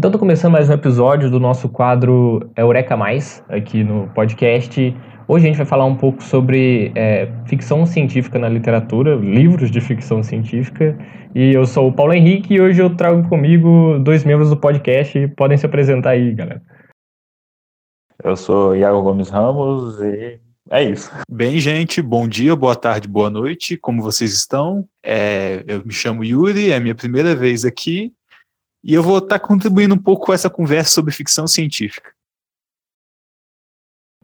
Então, tô começando mais um episódio do nosso quadro Eureka Mais, aqui no podcast. Hoje a gente vai falar um pouco sobre é, ficção científica na literatura, livros de ficção científica. E eu sou o Paulo Henrique e hoje eu trago comigo dois membros do podcast. Podem se apresentar aí, galera. Eu sou Iago Gomes Ramos e é isso. Bem, gente, bom dia, boa tarde, boa noite. Como vocês estão? É, eu me chamo Yuri, é a minha primeira vez aqui e eu vou estar contribuindo um pouco com essa conversa sobre ficção científica.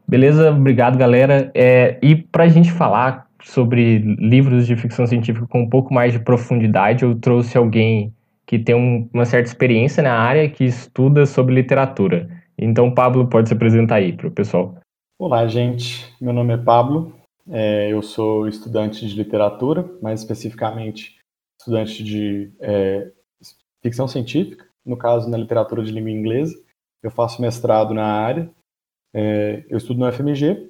Beleza, obrigado, galera. É, e para a gente falar sobre livros de ficção científica com um pouco mais de profundidade, eu trouxe alguém que tem um, uma certa experiência na área, que estuda sobre literatura. Então, Pablo, pode se apresentar aí para o pessoal. Olá, gente. Meu nome é Pablo. É, eu sou estudante de literatura, mais especificamente estudante de é, ficção científica, no caso na literatura de língua inglesa. Eu faço mestrado na área. É, eu estudo no FMG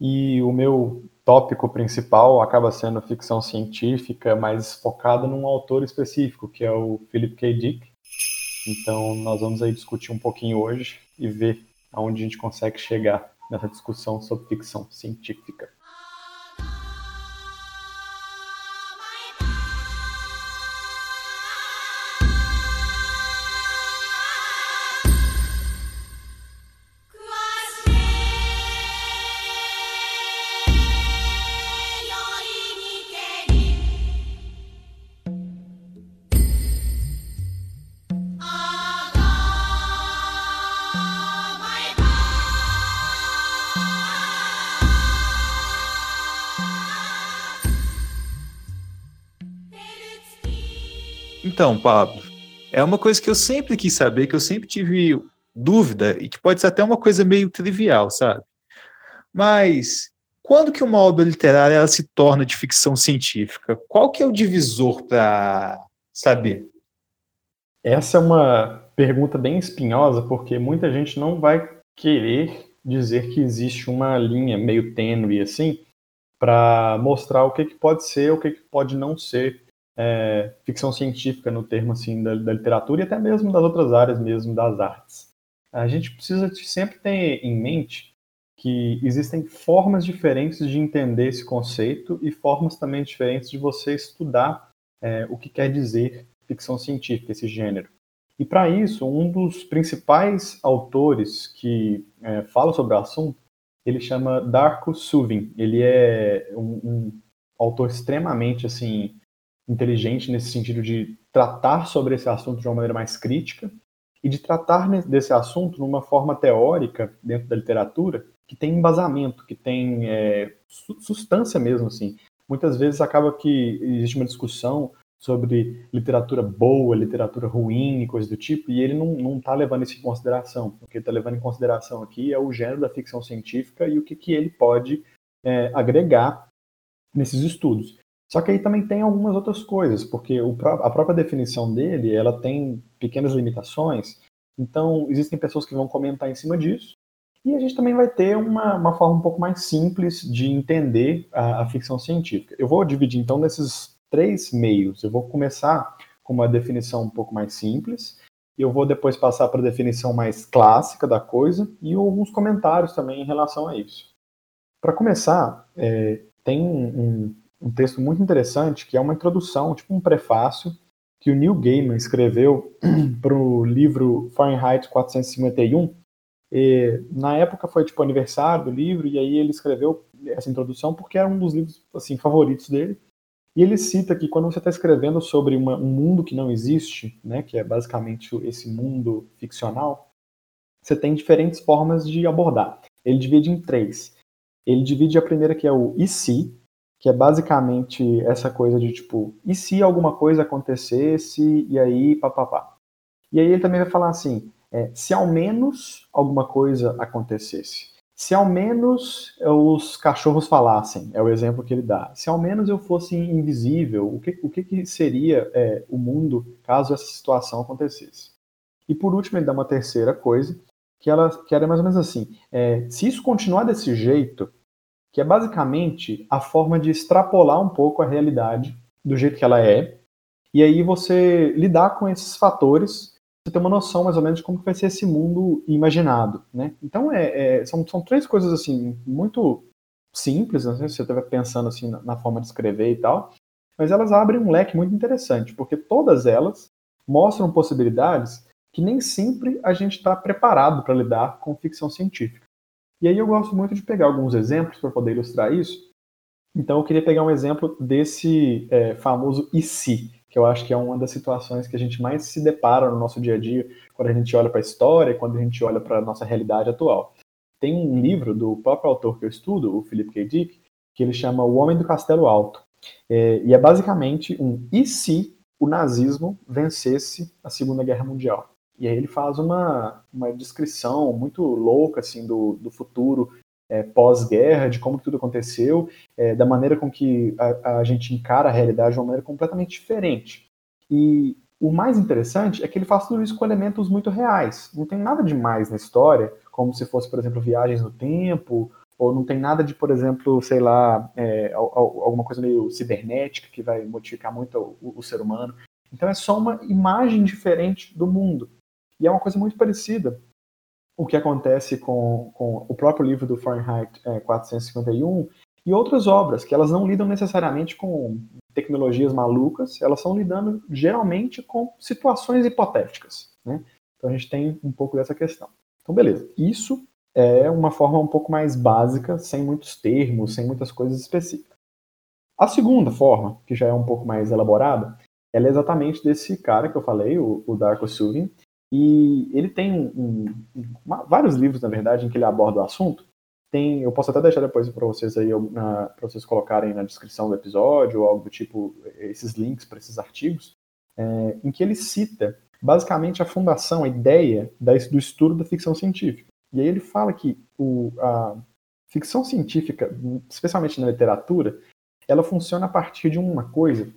e o meu tópico principal acaba sendo ficção científica, mais focada num autor específico, que é o Philip K. Dick. Então, nós vamos aí discutir um pouquinho hoje e ver aonde a gente consegue chegar nessa discussão sobre ficção científica. Então, Pablo, é uma coisa que eu sempre quis saber, que eu sempre tive dúvida e que pode ser até uma coisa meio trivial, sabe? Mas quando que uma obra literária ela se torna de ficção científica? Qual que é o divisor para saber? Essa é uma pergunta bem espinhosa, porque muita gente não vai querer dizer que existe uma linha meio tênue assim para mostrar o que, que pode ser, o que, que pode não ser é, ficção científica no termo assim da, da, literatura e até mesmo das outras áreas mesmo das artes. A gente precisa sempre ter em mente que existem formas diferentes de entender esse conceito e formas também diferentes de você estudar é, o que quer dizer ficção científica, esse gênero. E para isso, um dos principais autores que é, fala sobre o assunto, ele chama Darko Suvin. Ele é um, um autor extremamente assim inteligente nesse sentido de tratar sobre esse assunto de uma maneira mais crítica e de tratar desse assunto numa forma teórica dentro da literatura que tem embasamento, que tem é, substância mesmo, assim. Muitas vezes acaba que existe uma discussão sobre literatura boa, literatura ruim e coisa do tipo, e ele não está levando isso em consideração. O que ele está levando em consideração aqui é o gênero da ficção científica e o que, que ele pode é, agregar nesses estudos. Só que aí também tem algumas outras coisas, porque o, a própria definição dele, ela tem pequenas limitações, então existem pessoas que vão comentar em cima disso, e a gente também vai ter uma, uma forma um pouco mais simples de entender a, a ficção científica. Eu vou dividir então nesses três meios. Eu vou começar com uma definição um pouco mais simples, eu vou depois passar para a definição mais clássica da coisa e alguns comentários também em relação a isso. Para começar, é, tem um, um texto muito interessante, que é uma introdução, tipo um prefácio, que o Neil Gaiman escreveu para o livro Fahrenheit 451. E, na época foi tipo aniversário do livro, e aí ele escreveu essa introdução porque era um dos livros assim favoritos dele. E ele cita que quando você está escrevendo sobre uma, um mundo que não existe, né, que é basicamente esse mundo ficcional, você tem diferentes formas de abordar. Ele divide em três. Ele divide a primeira que é o e se, que é basicamente essa coisa de tipo, e se alguma coisa acontecesse e aí papapá. E aí ele também vai falar assim, é, se ao menos alguma coisa acontecesse. Se ao menos os cachorros falassem, é o exemplo que ele dá. Se ao menos eu fosse invisível, o que, o que, que seria é, o mundo caso essa situação acontecesse? E por último, ele dá uma terceira coisa, que, ela, que era mais ou menos assim: é, se isso continuar desse jeito, que é basicamente a forma de extrapolar um pouco a realidade do jeito que ela é, e aí você lidar com esses fatores, você ter uma noção mais ou menos de como vai ser esse mundo imaginado, né? Então é, é são, são três coisas assim muito simples, se você estiver pensando assim na, na, forma de escrever e tal, mas elas abrem um leque muito interessante, porque todas elas mostram possibilidades que nem sempre a gente está preparado para lidar com ficção científica. E aí eu gosto muito de pegar alguns exemplos para poder ilustrar isso. Então eu queria pegar um exemplo desse é, famoso e se, que eu acho que é uma das situações que a gente mais se depara no nosso dia a dia quando a gente olha para a história, quando a gente olha para a nossa realidade atual. Tem um livro do próprio autor que eu estudo, o Philip K. Dick, que ele chama O Homem do Castelo Alto. É, e é basicamente um e se o nazismo vencesse a Segunda Guerra Mundial? E aí ele faz uma, uma descrição muito louca assim do, do futuro é, pós-guerra, de como tudo aconteceu, é, da maneira com que a, a, gente encara a realidade de uma maneira completamente diferente. E o mais interessante é que ele faz tudo isso com elementos muito reais. Não tem nada demais na história, como se fosse, por exemplo, viagens no tempo, ou não tem nada de, por exemplo, sei lá, é, alguma coisa meio cibernética que vai modificar muito o, o ser humano. Então é só uma imagem diferente do mundo. E é uma coisa muito parecida o que acontece com, com o próprio livro do Fahrenheit é, 451 e outras obras, que elas não lidam necessariamente com tecnologias malucas, elas estão lidando geralmente com situações hipotéticas. Né? Então a gente tem um pouco dessa questão. Então, beleza. Isso é uma forma um pouco mais básica, sem muitos termos, sem muitas coisas específicas. A segunda forma, que já é um pouco mais elaborada, ela é exatamente desse cara que eu falei, o, o Darko Suvin, e ele tem um, um, vários livros, na verdade, em que ele aborda o assunto. Tem, eu posso até deixar depois para vocês aí, para vocês colocarem na descrição do episódio ou algo do tipo, esses links para esses artigos, é, em que ele cita basicamente a fundação, a ideia da, do estudo da ficção científica. E aí ele fala que o, a ficção científica, especialmente na literatura, ela funciona a partir de uma coisa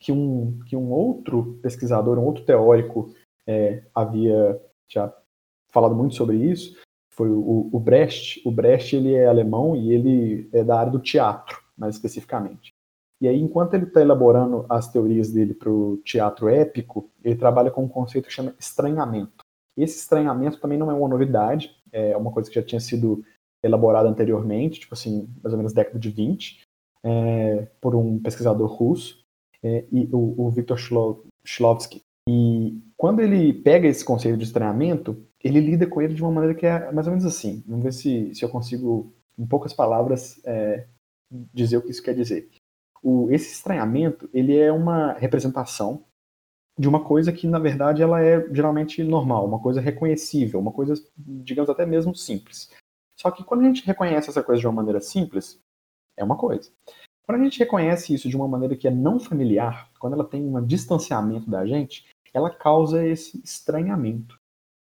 que um, que um outro pesquisador, um outro teórico é, havia já falado muito sobre isso, foi o, o, Brecht. O Brecht ele é alemão e ele é da área do teatro, mais especificamente. E aí, enquanto ele está elaborando as teorias dele para o teatro épico, ele trabalha com um conceito que chama estranhamento. Esse estranhamento também não é uma novidade, é uma coisa que já tinha sido elaborada anteriormente, tipo assim, mais ou menos década de 20, é, por um pesquisador russo, é, e o, o Viktor Shlovsky. E quando ele pega esse conceito de estranhamento, ele lida com ele de uma maneira que é mais ou menos assim. Vamos ver se, se eu consigo, em poucas palavras, é, dizer o que isso quer dizer. O, esse estranhamento, ele é uma representação de uma coisa que, na verdade, ela é geralmente normal, uma coisa reconhecível, uma coisa, digamos, até mesmo simples. Só que quando a gente reconhece essa coisa de uma maneira simples, é uma coisa. Quando a gente reconhece isso de uma maneira que é não familiar, quando ela tem um distanciamento da gente, ela causa esse estranhamento.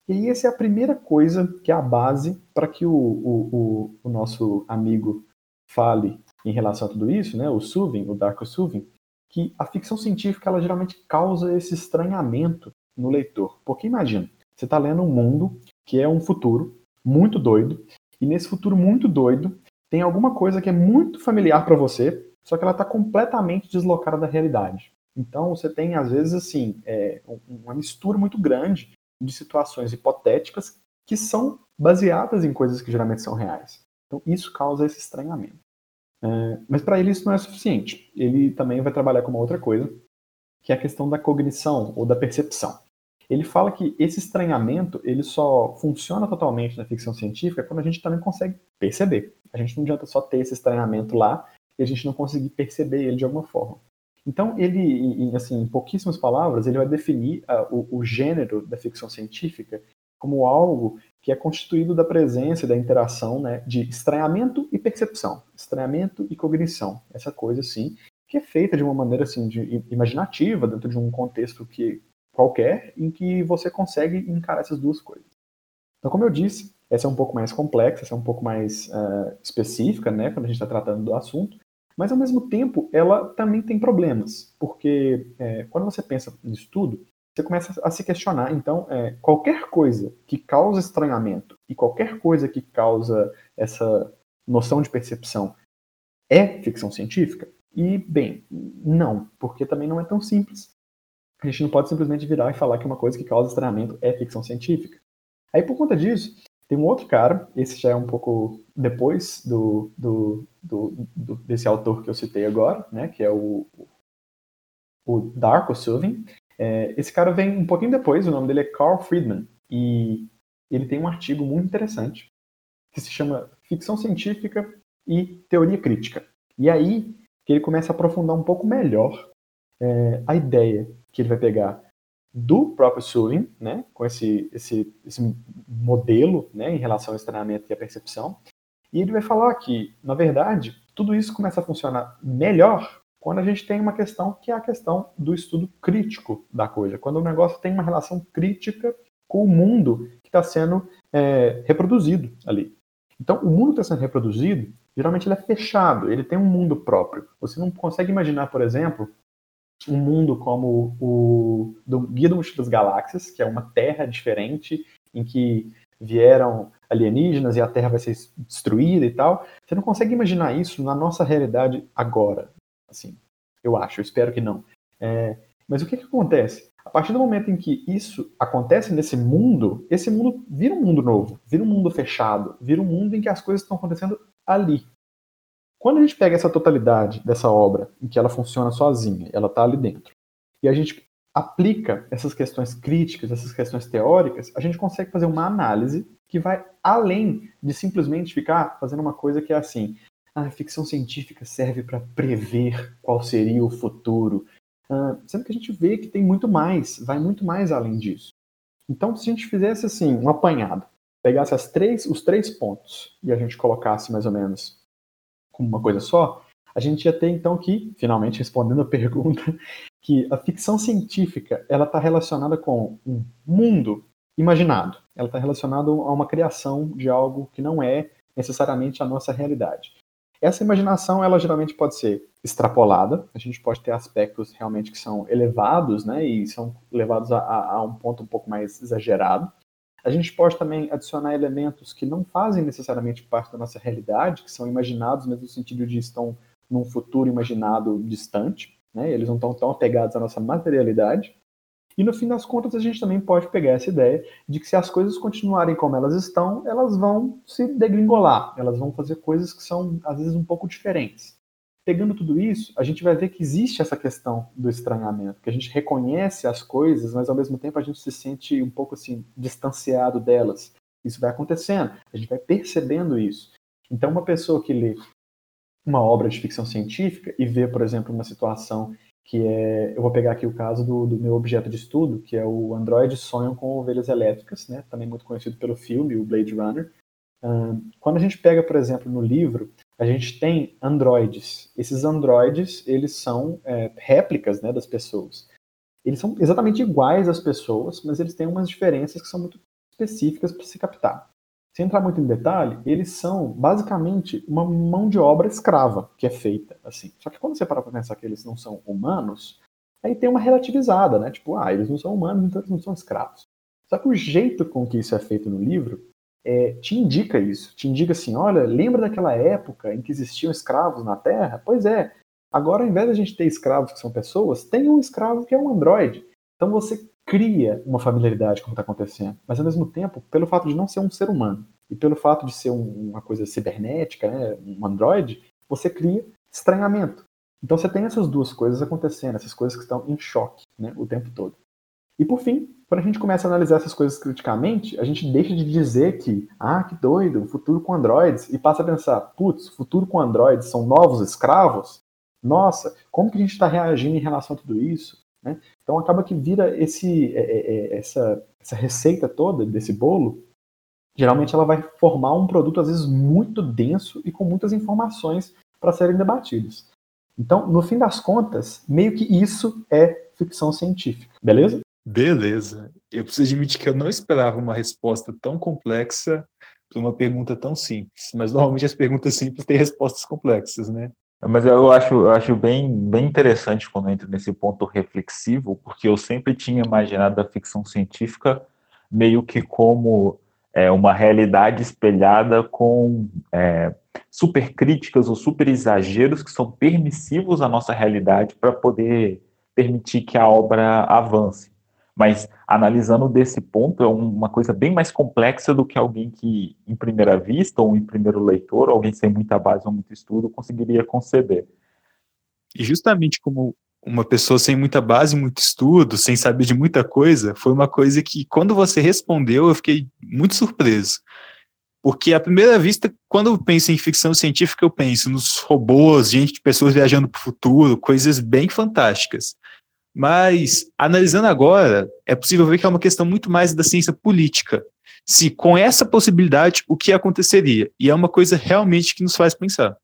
E aí essa é a primeira coisa que é a base para que o, o, o, o, nosso amigo fale em relação a tudo isso, né? o Suvin, o Darko Suvin, que a ficção científica ela geralmente causa esse estranhamento no leitor. Porque imagina, você está lendo um mundo que é um futuro muito doido, e nesse futuro muito doido tem alguma coisa que é muito familiar para você, só que ela está completamente deslocada da realidade. Então você tem, às vezes, assim, é, uma mistura muito grande de situações hipotéticas que são baseadas em coisas que geralmente são reais. Então isso causa esse estranhamento. É, mas para ele isso não é suficiente. Ele também vai trabalhar com uma outra coisa, que é a questão da cognição ou da percepção. Ele fala que esse estranhamento ele só funciona totalmente na ficção científica quando a gente também consegue perceber. A gente não adianta só ter esse estranhamento lá e a gente não conseguir perceber ele de alguma forma. Então, ele, em, assim, em pouquíssimas palavras, ele vai definir uh, o, o, gênero da ficção científica como algo que é constituído da presença, da interação né, de estranhamento e percepção, estranhamento e cognição, essa coisa assim, que é feita de uma maneira assim, de, imaginativa, dentro de um contexto que qualquer, em que você consegue encarar essas duas coisas. Então, como eu disse, essa é um pouco mais complexa, essa é um pouco mais uh, específica, né, quando a gente está tratando do assunto, mas, ao mesmo tempo, ela também tem problemas, porque é, quando você pensa nisso tudo, você começa a se questionar. Então, é, qualquer coisa que causa estranhamento e qualquer coisa que causa essa noção de percepção é ficção científica? E, bem, não, porque também não é tão simples. a gente não pode simplesmente virar e falar que uma coisa que causa estranhamento é ficção científica. Aí, por conta disso, tem um outro cara, esse já é um pouco depois do, do, do, do desse autor que eu citei agora, né, que é o, o Darko Suvin. É, esse cara vem um pouquinho depois, o nome dele é Carl Friedman, e ele tem um artigo muito interessante que se chama Ficção Científica e Teoria Crítica. E aí que ele começa a aprofundar um pouco melhor é, a ideia que ele vai pegar do próprio Sulin, né, com esse, esse, esse modelo né, em relação ao estranhamento e à percepção, e ele vai falar que, na verdade, tudo isso começa a funcionar melhor quando a gente tem uma questão que é a questão do estudo crítico da coisa, quando o negócio tem uma relação crítica com o mundo que está sendo é, reproduzido ali. Então, o mundo está sendo reproduzido, geralmente ele é fechado, ele tem um mundo próprio. Você não consegue imaginar, por exemplo, um mundo como o do Guia do Mochila das Galáxias, que é uma terra diferente, em que vieram alienígenas e a Terra vai ser destruída e tal. Você não consegue imaginar isso na nossa realidade agora. Assim, eu acho, eu espero que não. É, mas o que, que acontece? A partir do momento em que isso acontece nesse mundo, esse mundo vira um mundo novo, vira um mundo fechado, vira um mundo em que as coisas estão acontecendo ali. Quando a gente pega essa totalidade dessa obra, em que ela funciona sozinha, ela está ali dentro, e a gente aplica essas questões críticas, essas questões teóricas, a gente consegue fazer uma análise que vai além de simplesmente ficar fazendo uma coisa que é assim: a ficção científica serve para prever qual seria o futuro, Uh, sendo que a gente vê que tem muito mais, vai muito mais além disso. Então, se a gente fizesse assim, um apanhado, pegasse as três, os três pontos e a gente colocasse mais ou menos como uma coisa só, a gente ia ter então que, finalmente respondendo a pergunta, que a ficção científica ela está relacionada com um mundo imaginado. Ela está relacionada a uma criação de algo que não é necessariamente a nossa realidade. Essa imaginação, ela geralmente pode ser extrapolada, a gente pode ter aspectos realmente que são elevados, né, e são levados a, a, um ponto um pouco mais exagerado. A gente pode também adicionar elementos que não fazem necessariamente parte da nossa realidade, que são imaginados, mas no sentido de estão num futuro imaginado distante, né, eles não estão tão apegados à nossa materialidade. E no fim das contas, a gente também pode pegar essa ideia de que se as coisas continuarem como elas estão, elas vão se degringolar, elas vão fazer coisas que são, às vezes, um pouco diferentes. Pegando tudo isso, a gente vai ver que existe essa questão do estranhamento, que a gente reconhece as coisas, mas ao mesmo tempo a gente se sente um pouco assim, distanciado delas. Isso vai acontecendo, a gente vai percebendo isso. Então, uma pessoa que lê uma obra de ficção científica e vê, por exemplo, uma situação que é, eu vou pegar aqui o caso do, do, meu objeto de estudo, que é o Android Sonham com Ovelhas Elétricas, né, também muito conhecido pelo filme, o Blade Runner. Um, quando a gente pega, por exemplo, no livro, a gente tem androides. Esses androides, eles são é, réplicas né, das pessoas. Eles são exatamente iguais às pessoas, mas eles têm umas diferenças que são muito específicas para se captar. Sem entrar muito em detalhe, eles são basicamente uma mão de obra escrava que é feita assim. Só que quando você para para pensar que eles não são humanos, aí tem uma relativizada, né? Tipo, ah, eles não são humanos, então eles não são escravos. Só que o jeito com que isso é feito no livro é, te indica isso. Te indica assim, olha, lembra daquela época em que existiam escravos na Terra? Pois é. Agora, ao invés de a gente ter escravos que são pessoas, tem um escravo que é um androide. Então você cria uma familiaridade com o que está acontecendo, mas ao mesmo tempo, pelo fato de não ser um ser humano e pelo fato de ser um, uma coisa cibernética, né, um androide, você cria estranhamento. Então você tem essas duas coisas acontecendo, essas coisas que estão em choque né, o tempo todo. E por fim, quando a gente começa a analisar essas coisas criticamente, a gente deixa de dizer que, ah, que doido, futuro com androides, e passa a pensar, putz, futuro com androides são novos escravos? Nossa, como que a gente está reagindo em relação a tudo isso? Né? Então acaba que vira esse, é, é, é, essa, essa receita toda desse bolo, geralmente ela vai formar um produto às vezes muito denso e com muitas informações para serem debatidas. Então, no fim das contas, meio que isso é ficção científica, beleza? Beleza. Eu preciso admitir que eu não esperava uma resposta tão complexa para uma pergunta tão simples. Mas normalmente as perguntas simples têm respostas complexas, né? Mas eu acho, eu acho bem, bem interessante quando entra nesse ponto reflexivo, porque eu sempre tinha imaginado a ficção científica meio que como é, uma realidade espelhada com é, super críticas ou super exageros que são permissivos à nossa realidade para poder permitir que a obra avance. Mas analisando desse ponto, é uma coisa bem mais complexa do que alguém que, em primeira vista, ou em primeiro leitor, alguém sem muita base ou muito estudo, conseguiria conceber. E justamente como uma pessoa sem muita base, muito estudo, sem saber de muita coisa, foi uma coisa que, quando você respondeu, eu fiquei muito surpreso. Porque, à primeira vista, quando eu penso em ficção científica, eu penso nos robôs, gente, pessoas viajando para o futuro, coisas bem fantásticas. Mas, analisando agora, é possível ver que é uma questão muito mais da ciência política. Se com essa possibilidade, o que aconteceria? E é uma coisa realmente que nos faz pensar.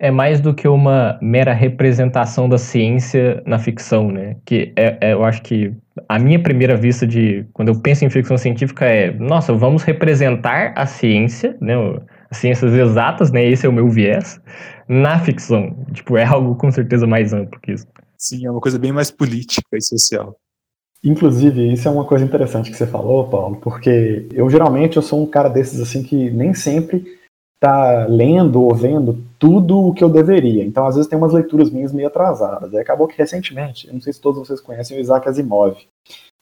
É mais do que uma mera representação da ciência na ficção, né? Que é, é, eu acho que a minha primeira vista de quando eu penso em ficção científica é, nossa, vamos representar a ciência, né? As ciências exatas, né? Esse é o meu viés na ficção. Tipo, é algo com certeza mais amplo que isso. Sim, é uma coisa bem mais política e social. Inclusive, isso é uma coisa interessante que você falou, Paulo, porque eu geralmente eu sou um cara desses assim que nem sempre tá lendo ou vendo tudo o que eu deveria. Então, às vezes tem umas leituras minhas meio atrasadas. E acabou que recentemente, eu não sei se todos vocês conhecem o Isaac Asimov.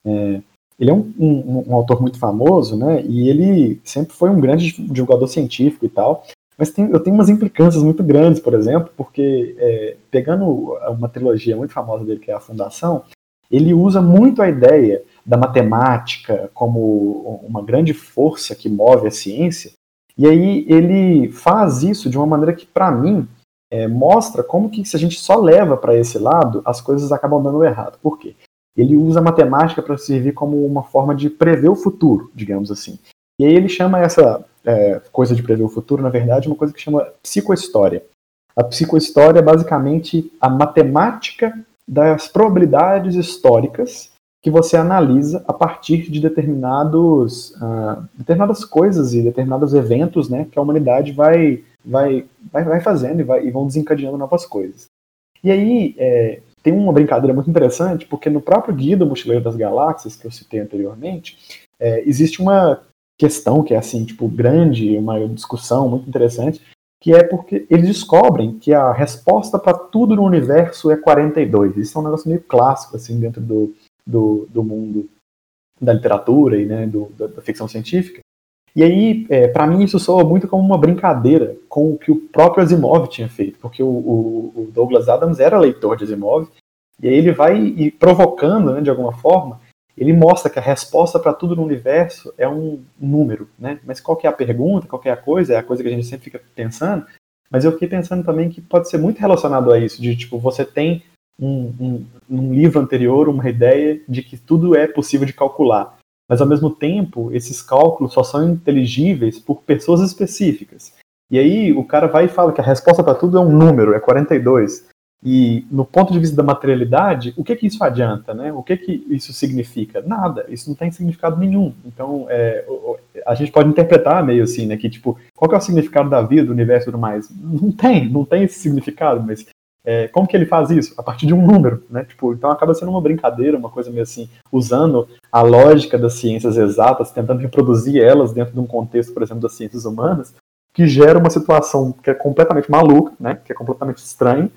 É, ele é um, um, um, autor muito famoso, né? E ele sempre foi um grande divulgador científico e tal. Mas tem, eu tenho umas implicâncias muito grandes, por exemplo, porque é, pegando uma trilogia muito famosa dele, que é a Fundação, ele usa muito a ideia da matemática como uma grande força que move a ciência, e aí ele faz isso de uma maneira que, para mim, é, mostra como que se a gente só leva para esse lado, as coisas acabam dando errado. Por quê? Ele usa a matemática para servir como uma forma de prever o futuro, digamos assim. E aí ele chama essa é, coisa de prever o futuro, na verdade, uma coisa que chama psicohistória. A psicohistória é basicamente a matemática das probabilidades históricas que você analisa a partir de determinados, uh, determinadas coisas e determinados eventos né, que a humanidade vai, vai, vai, vai fazendo e, vai, e vão desencadeando novas coisas. E aí é, tem uma brincadeira muito interessante, porque no próprio Guia do Mochileiro das Galáxias, que eu citei anteriormente, é, existe uma questão que é assim, tipo, grande, uma discussão muito interessante, que é porque eles descobrem que a resposta para tudo no universo é 42. Isso é um negócio meio clássico, assim, dentro do, do, do mundo da literatura e né, do, da, da ficção científica. E aí, é, para mim, isso soa muito como uma brincadeira com o que o próprio Asimov tinha feito, porque o, o, o Douglas Adams era leitor de Asimov, e aí ele vai provocando, né, de alguma forma, ele mostra que a resposta para tudo no universo é um número, né? Mas qual é a pergunta, qual é a coisa, é a coisa que a gente sempre fica pensando. Mas eu fiquei pensando também que pode ser muito relacionado a isso, de tipo, você tem um, um, um livro anterior uma ideia de que tudo é possível de calcular. Mas ao mesmo tempo, esses cálculos só são inteligíveis por pessoas específicas. E aí o cara vai e fala que a resposta para tudo é um número, é 42. E no ponto de vista da materialidade, o que que isso adianta, né? O que que isso significa? Nada. Isso não tem significado nenhum. Então, é, a gente pode interpretar meio assim, né? Que tipo, qual que é o significado da vida, do universo e tudo mais? Não tem, não tem esse significado. Mas é, como que ele faz isso? A partir de um número, né? Tipo, então acaba sendo uma brincadeira, uma coisa meio assim, usando a lógica das ciências exatas, tentando reproduzir elas dentro de um contexto, por exemplo, das ciências humanas, que gera uma situação que é completamente maluca, né? Que é completamente estranha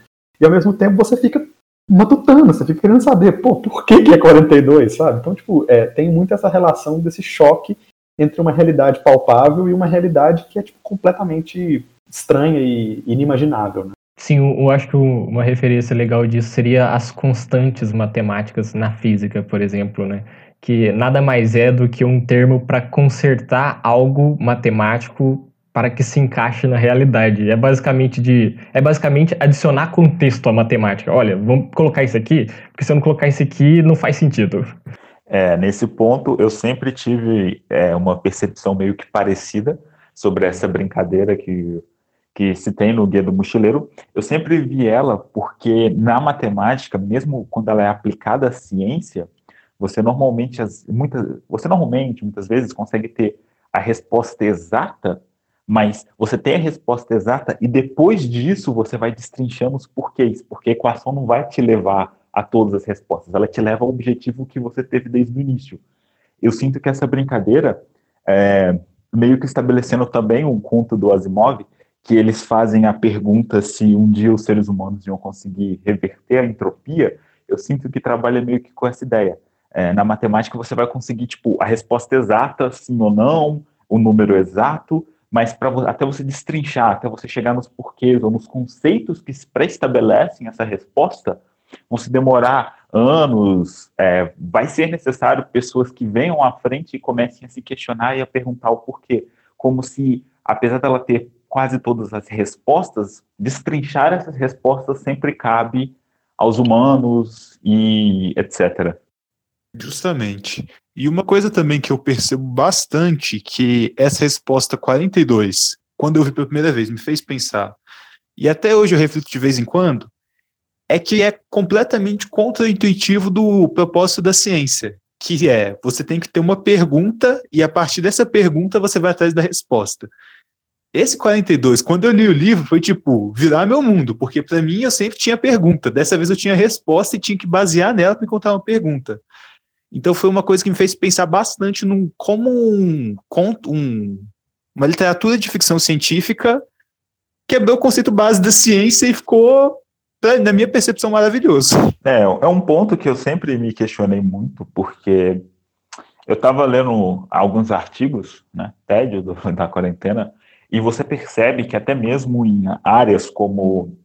e ao mesmo tempo você fica matutando, você fica querendo saber, pô, por que, que é 42, sabe? Então, tipo, é, tem muito essa relação desse choque entre uma realidade palpável e uma realidade que é tipo, completamente estranha e inimaginável. Né? Sim, eu acho que uma referência legal disso seria as constantes matemáticas na física, por exemplo, né? Que nada mais é do que um termo para consertar algo matemático para que se encaixe na realidade. É basicamente de é basicamente adicionar contexto à matemática. Olha, vamos colocar isso aqui, porque se eu não colocar isso aqui, não faz sentido. É, nesse ponto, eu sempre tive é, uma percepção meio que parecida sobre essa brincadeira que, que se tem no Guia do Mochileiro. Eu sempre vi ela porque na matemática, mesmo quando ela é aplicada à ciência, você normalmente, as, muitas, você normalmente, muitas vezes, consegue ter a resposta exata mas você tem a resposta exata e depois disso você vai destrinchando os porquês, porque a equação não vai te levar a todas as respostas, ela te leva ao objetivo que você teve desde o início. Eu sinto que essa brincadeira, é, meio que estabelecendo também um conto do Asimov, que eles fazem a pergunta se um dia os seres humanos iam conseguir reverter a entropia, eu sinto que trabalha meio que com essa ideia. É, na matemática você vai conseguir, tipo, a resposta exata, sim ou não, o número exato, mas para até você destrinchar, até você chegar nos porquês ou nos conceitos que pré-estabelecem essa resposta, vão se demorar anos. É, vai ser necessário pessoas que venham à frente e comecem a se questionar e a perguntar o porquê, como se, apesar dela ter quase todas as respostas, destrinchar essas respostas sempre cabe aos humanos e etc. Justamente. E uma coisa também que eu percebo bastante, que essa resposta 42, quando eu vi pela primeira vez, me fez pensar, e até hoje eu reflito de vez em quando, é que é completamente contra-intuitivo do propósito da ciência, que é, você tem que ter uma pergunta e a partir dessa pergunta você vai atrás da resposta. Esse 42, quando eu li o livro, foi tipo, virar meu mundo, porque para mim eu sempre tinha pergunta. Dessa vez eu tinha resposta e tinha que basear nela para encontrar uma pergunta. Então foi uma coisa que me fez pensar bastante num, como um, um, uma literatura de ficção científica quebrou o conceito base da ciência e ficou, na minha percepção, maravilhoso. É, é um ponto que eu sempre me questionei muito, porque eu estava lendo alguns artigos, né, tédio do, da quarentena, e você percebe que até mesmo em áreas como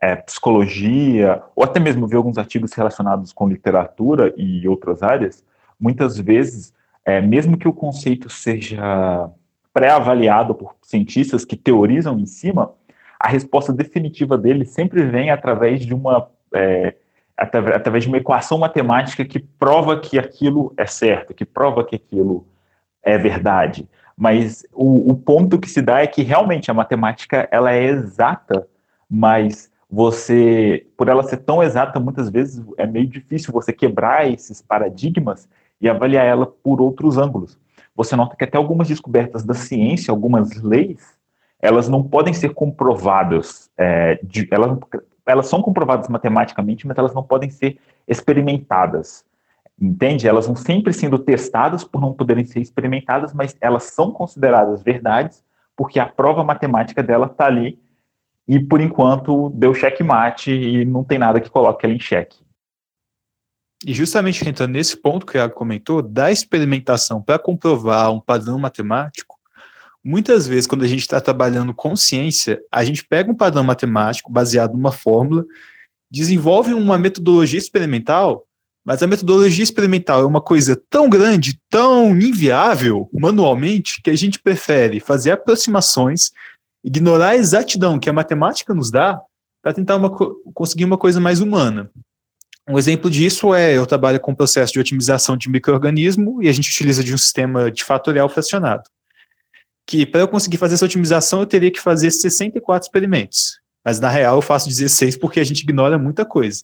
é, psicologia, ou até mesmo ver alguns artigos relacionados com literatura e outras áreas, muitas vezes, é, mesmo que o conceito seja pré-avaliado por cientistas que teorizam em cima, a resposta definitiva dele sempre vem através de uma é, através de uma equação matemática que prova que aquilo é certo, que prova que aquilo é verdade. Mas o, o ponto que se dá é que realmente a matemática ela é exata, mas você, por ela ser tão exata, muitas vezes é meio difícil você quebrar esses paradigmas e avaliar ela por outros ângulos. Você nota que até algumas descobertas da ciência, algumas leis, elas não podem ser comprovadas, é, de, elas, elas são comprovadas matematicamente, mas elas não podem ser experimentadas. Entende? Elas vão sempre sendo testadas por não poderem ser experimentadas, mas elas são consideradas verdades porque a prova matemática dela está ali e por enquanto deu checkmate e não tem nada que coloque ela em xeque. E justamente entrando nesse ponto que o Iago comentou, da experimentação para comprovar um padrão matemático, muitas vezes quando a gente está trabalhando com ciência, a gente pega um padrão matemático baseado numa fórmula, desenvolve uma metodologia experimental, mas a metodologia experimental é uma coisa tão grande, tão inviável manualmente, que a gente prefere fazer aproximações ignorar a exatidão que a matemática nos dá para tentar uma, conseguir uma coisa mais humana. Um exemplo disso é, eu trabalho com o processo de otimização de microorganismo e a gente utiliza de um sistema de fatorial fracionado. Que para eu conseguir fazer essa otimização eu teria que fazer 64 experimentos. Mas na real eu faço 16 porque a gente ignora muita coisa.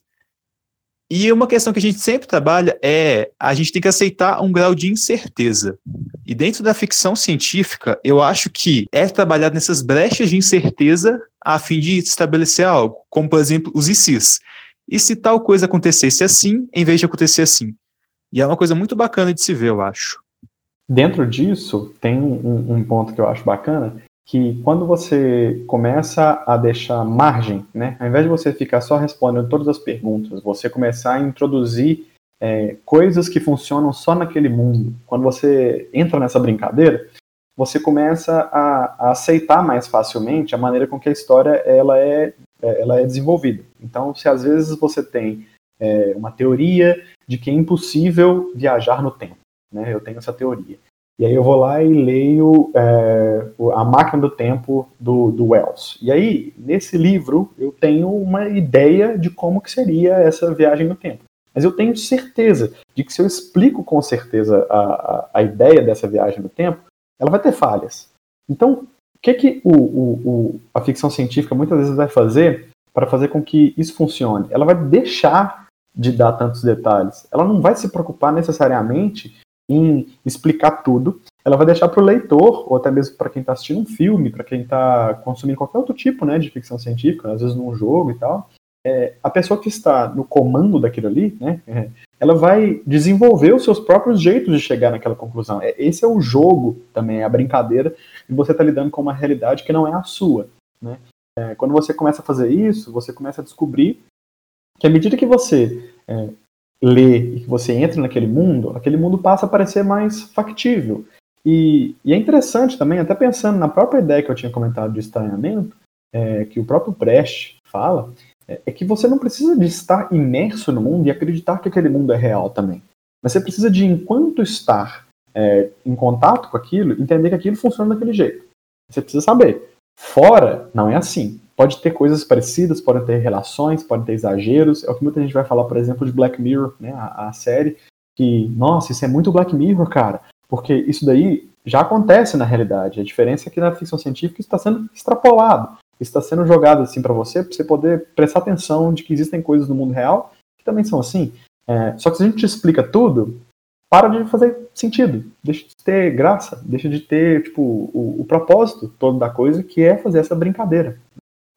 E uma questão que a gente sempre trabalha é a gente tem que aceitar um grau de incerteza. E dentro da ficção científica, eu acho que é trabalhar nessas brechas de incerteza a fim de estabelecer algo, como por exemplo os ICs. E se tal coisa acontecesse assim, em vez de acontecer assim? E é uma coisa muito bacana de se ver, eu acho. Dentro disso, tem um, um ponto que eu acho bacana, que quando você começa a deixar margem, né, ao invés de você ficar só respondendo todas as perguntas, você começar a introduzir é, coisas que funcionam só naquele mundo. Quando você entra nessa brincadeira, você começa a, a aceitar mais facilmente a maneira com que a história ela é, é ela é desenvolvida. Então, se às vezes você tem é, uma teoria de que é impossível viajar no tempo, né, eu tenho essa teoria. E aí eu vou lá e leio é, A Máquina do Tempo do, do Wells. E aí, nesse livro, eu tenho uma ideia de como que seria essa viagem no tempo. Mas eu tenho certeza de que se eu explico com certeza a, a, a ideia dessa viagem no tempo, ela vai ter falhas. Então, o que, que o, o, o, a ficção científica muitas vezes vai fazer para fazer com que isso funcione? Ela vai deixar de dar tantos detalhes. Ela não vai se preocupar necessariamente em explicar tudo, ela vai deixar para o leitor, ou até mesmo para quem está assistindo um filme, para quem está consumindo qualquer outro tipo né, de ficção científica, às vezes num jogo e tal, é, a pessoa que está no comando daquilo ali, né, é, ela vai desenvolver os seus próprios jeitos de chegar naquela conclusão. É, esse é o jogo também, é a brincadeira, e você está lidando com uma realidade que não é a sua. Né? É, quando você começa a fazer isso, você começa a descobrir que à medida que você é, lê e que você entra naquele mundo, aquele mundo passa a parecer mais factível. E, e é interessante também, até pensando na própria ideia que eu tinha comentado de estranhamento, é, que o próprio Brecht fala, é, é que você não precisa de estar imerso no mundo e acreditar que aquele mundo é real também. Mas você precisa de, enquanto estar é, em contato com aquilo, entender que aquilo funciona daquele jeito. Você precisa saber. Fora, não é assim. Pode ter coisas parecidas, podem ter relações, podem ter exageros. É o que muita gente vai falar, por exemplo, de Black Mirror, né, a, a série, que, nossa, isso é muito Black Mirror, cara, porque isso daí já acontece na realidade. A diferença é que na ficção científica isso está sendo extrapolado, está sendo jogado assim para você, para você poder prestar atenção de que existem coisas no mundo real que também são assim. É, só que se a gente te explica tudo, para de fazer sentido, deixa de ter graça, deixa de ter tipo o, o propósito todo da coisa, que é fazer essa brincadeira.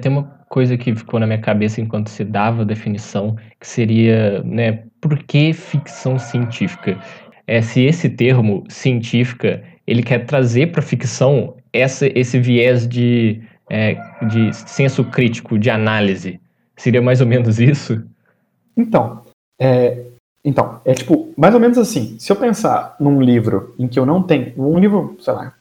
Tem uma coisa que ficou na minha cabeça enquanto se dava a definição, que seria, né, por que ficção científica? É se esse termo científica ele quer trazer para a ficção essa, esse viés de, é, de senso crítico, de análise. Seria mais ou menos isso? Então, é, então, é tipo, mais ou menos assim, se eu pensar num livro em que eu não tenho, um livro, sei lá,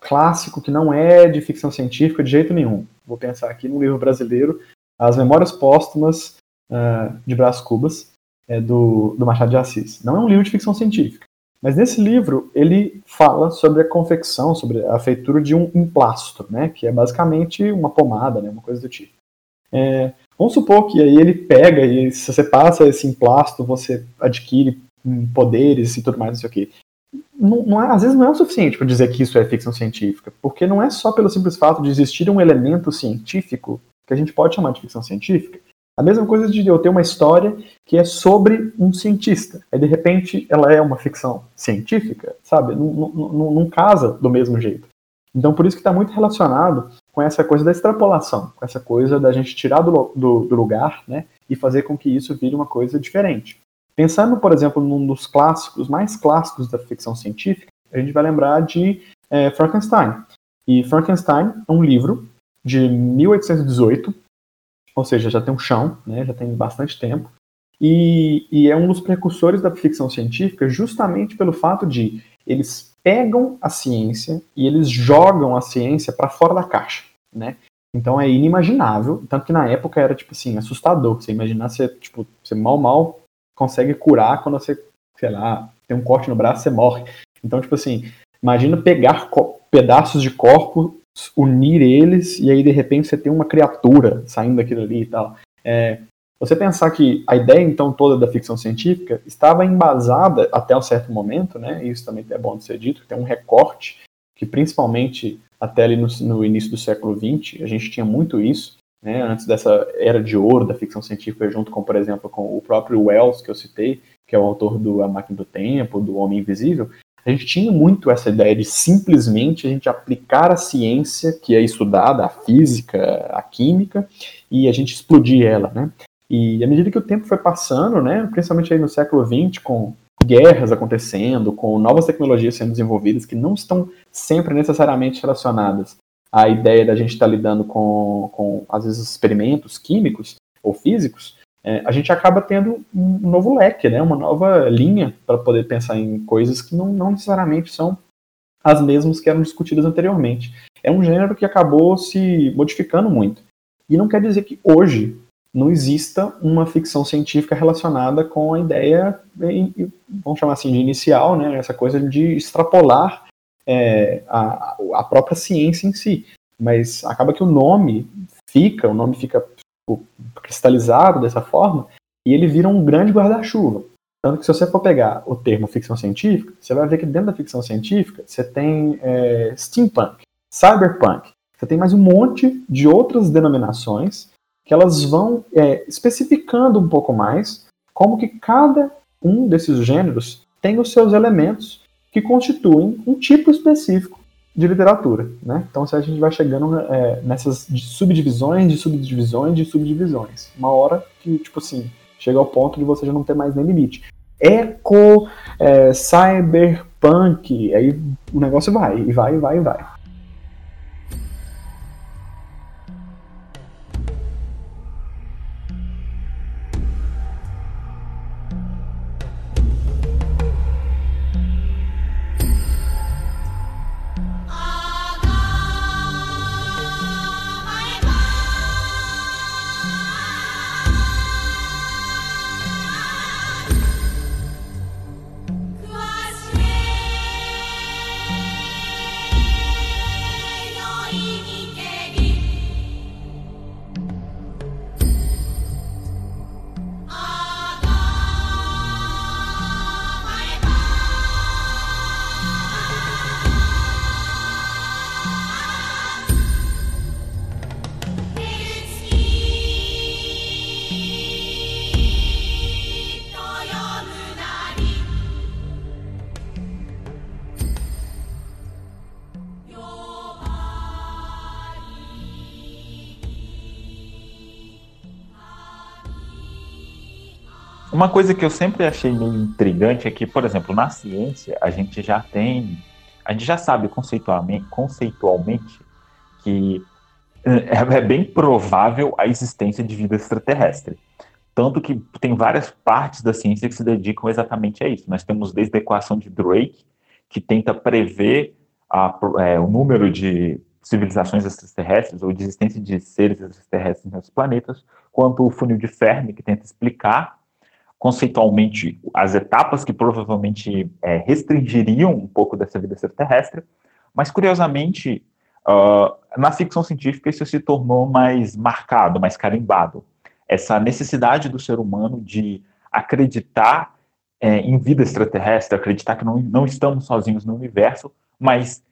clássico que não é de ficção científica de jeito nenhum. Vou pensar aqui num livro brasileiro, As Memórias Póstumas uh, de Brás Cubas, é, do, do Machado de Assis. Não é um livro de ficção científica, mas nesse livro ele fala sobre a confecção, sobre a feitura de um emplasto, né, que é basicamente uma pomada, né, uma coisa do tipo. É, Vamos supor que aí ele pega e se você passa esse emplasto, você adquire poderes e tudo mais, não sei o quê. Não, não é, às vezes não é o suficiente para dizer que isso é ficção científica, porque não é só pelo simples fato de existir um elemento científico que a gente pode chamar de ficção científica. A mesma coisa de eu ter uma história que é sobre um cientista. Aí, de repente, ela é uma ficção científica, sabe? Não, casa do mesmo jeito. Então, por isso que está muito relacionado com essa coisa da extrapolação, com essa coisa da gente tirar do, do, do, lugar né, e fazer com que isso vire uma coisa diferente. Pensando, por exemplo, num dos clássicos, mais clássicos da ficção científica, a gente vai lembrar de é, Frankenstein. E Frankenstein é um livro de 1818, ou seja, já tem um chão, né, já tem bastante tempo, e, e é um dos precursores da ficção científica justamente pelo fato de eles pegam a ciência e eles jogam a ciência para fora da caixa, né? Então é inimaginável, tanto que na época era tipo assim, assustador. Você imaginar você, tipo, você mal mal consegue curar quando você, sei lá, tem um corte no braço, você morre. Então, tipo assim, imagina pegar pedaços de corpo, unir eles e aí de repente você tem uma criatura saindo daquilo ali e tal. É, você pensar que a ideia, então, toda da ficção científica estava embasada até um certo momento, né? Isso também é bom de ser dito, tem um recorte que, principalmente até ali no, no início do século XX, a gente tinha muito isso, né? Antes dessa era de ouro da ficção científica, junto com, por exemplo, com o próprio Wells, que eu citei, que é o autor do A Máquina do Tempo, do Homem Invisível, a gente tinha muito essa ideia de simplesmente a gente aplicar a ciência que é estudada, a física, a química, e a gente explodir ela, né? E à medida que o tempo foi passando, né, principalmente aí no século XX, com guerras acontecendo, com novas tecnologias sendo desenvolvidas que não estão sempre necessariamente relacionadas à ideia da gente estar tá lidando com, com, às vezes, experimentos químicos ou físicos, é, a gente acaba tendo um novo leque, né, uma nova linha para poder pensar em coisas que não, não necessariamente são as mesmas que eram discutidas anteriormente. É um gênero que acabou se modificando muito. E não quer dizer que hoje não exista uma ficção científica relacionada com a ideia, vamos chamar assim, de inicial, né, essa coisa de extrapolar é, a, a própria ciência em si. Mas acaba que o nome fica, o nome fica tipo, cristalizado dessa forma, e ele vira um grande guarda-chuva. Tanto que se você for pegar o termo ficção científica, você vai ver que dentro da ficção científica você tem é, steampunk, cyberpunk, você tem mais um monte de outras denominações que elas vão é, especificando um pouco mais como que cada um desses gêneros tem os seus elementos que constituem um tipo específico de literatura, né? Então, se a gente vai chegando é, nessas subdivisões, de subdivisões, de subdivisões, uma hora que, tipo assim, chega ao ponto de você já não ter mais nem limite. Eco, é, cyberpunk, aí o negócio vai, e vai, e vai, e vai. Uma coisa que eu sempre achei meio intrigante é que, por exemplo, na ciência, a gente já tem. A gente já sabe conceitualmente, conceitualmente que é, é bem provável a existência de vida extraterrestre. Tanto que tem várias partes da ciência que se dedicam exatamente a isso. Nós temos desde a equação de Drake, que tenta prever a, é, o número de civilizações extraterrestres ou de existência de seres extraterrestres nos planetas, quanto o funil de Fermi, que tenta explicar conceitualmente as etapas que provavelmente é, restringiriam um pouco dessa vida extraterrestre, mas curiosamente, uh, na ficção científica isso se tornou mais marcado, mais carimbado. Essa necessidade do ser humano de acreditar é, em vida extraterrestre, acreditar que não, não estamos sozinhos no universo, mas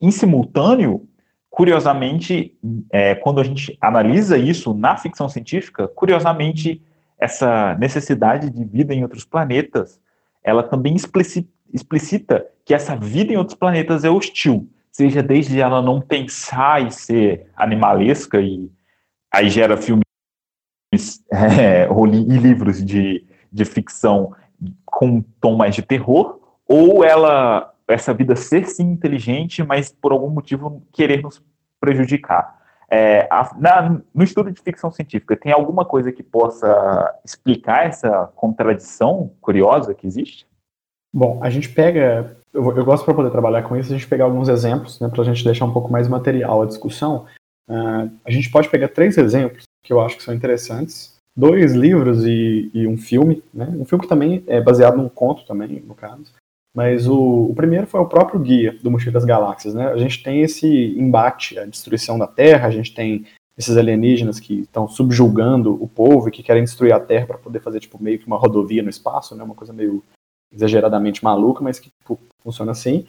em simultâneo, curiosamente, é, quando a gente analisa isso na ficção científica, curiosamente essa necessidade de vida em outros planetas, ela também explicita que essa vida em outros planetas é hostil, seja desde ela não pensar e ser animalesca, e aí gera filmes é, e livros de, de ficção com um tom mais de terror, ou ela, essa vida ser sim inteligente, mas por algum motivo querer nos prejudicar. É, a, na, no estudo de ficção científica, tem alguma coisa que possa explicar essa contradição curiosa que existe? Bom, a gente pega. Eu, eu gosto para poder trabalhar com isso, a gente pegar alguns exemplos, né, para a gente deixar um pouco mais material a discussão. Uh, a gente pode pegar três exemplos que eu acho que são interessantes: dois livros e, e um filme, né? Um filme que também é baseado num conto, também, no caso. Mas o, o, primeiro foi o próprio guia do Mochila das Galáxias, né? A gente tem esse embate, a destruição da Terra, a gente tem esses alienígenas que estão subjulgando o povo e que querem destruir a Terra para poder fazer tipo meio que uma rodovia no espaço, né? Uma coisa meio exageradamente maluca, mas que tipo, funciona assim.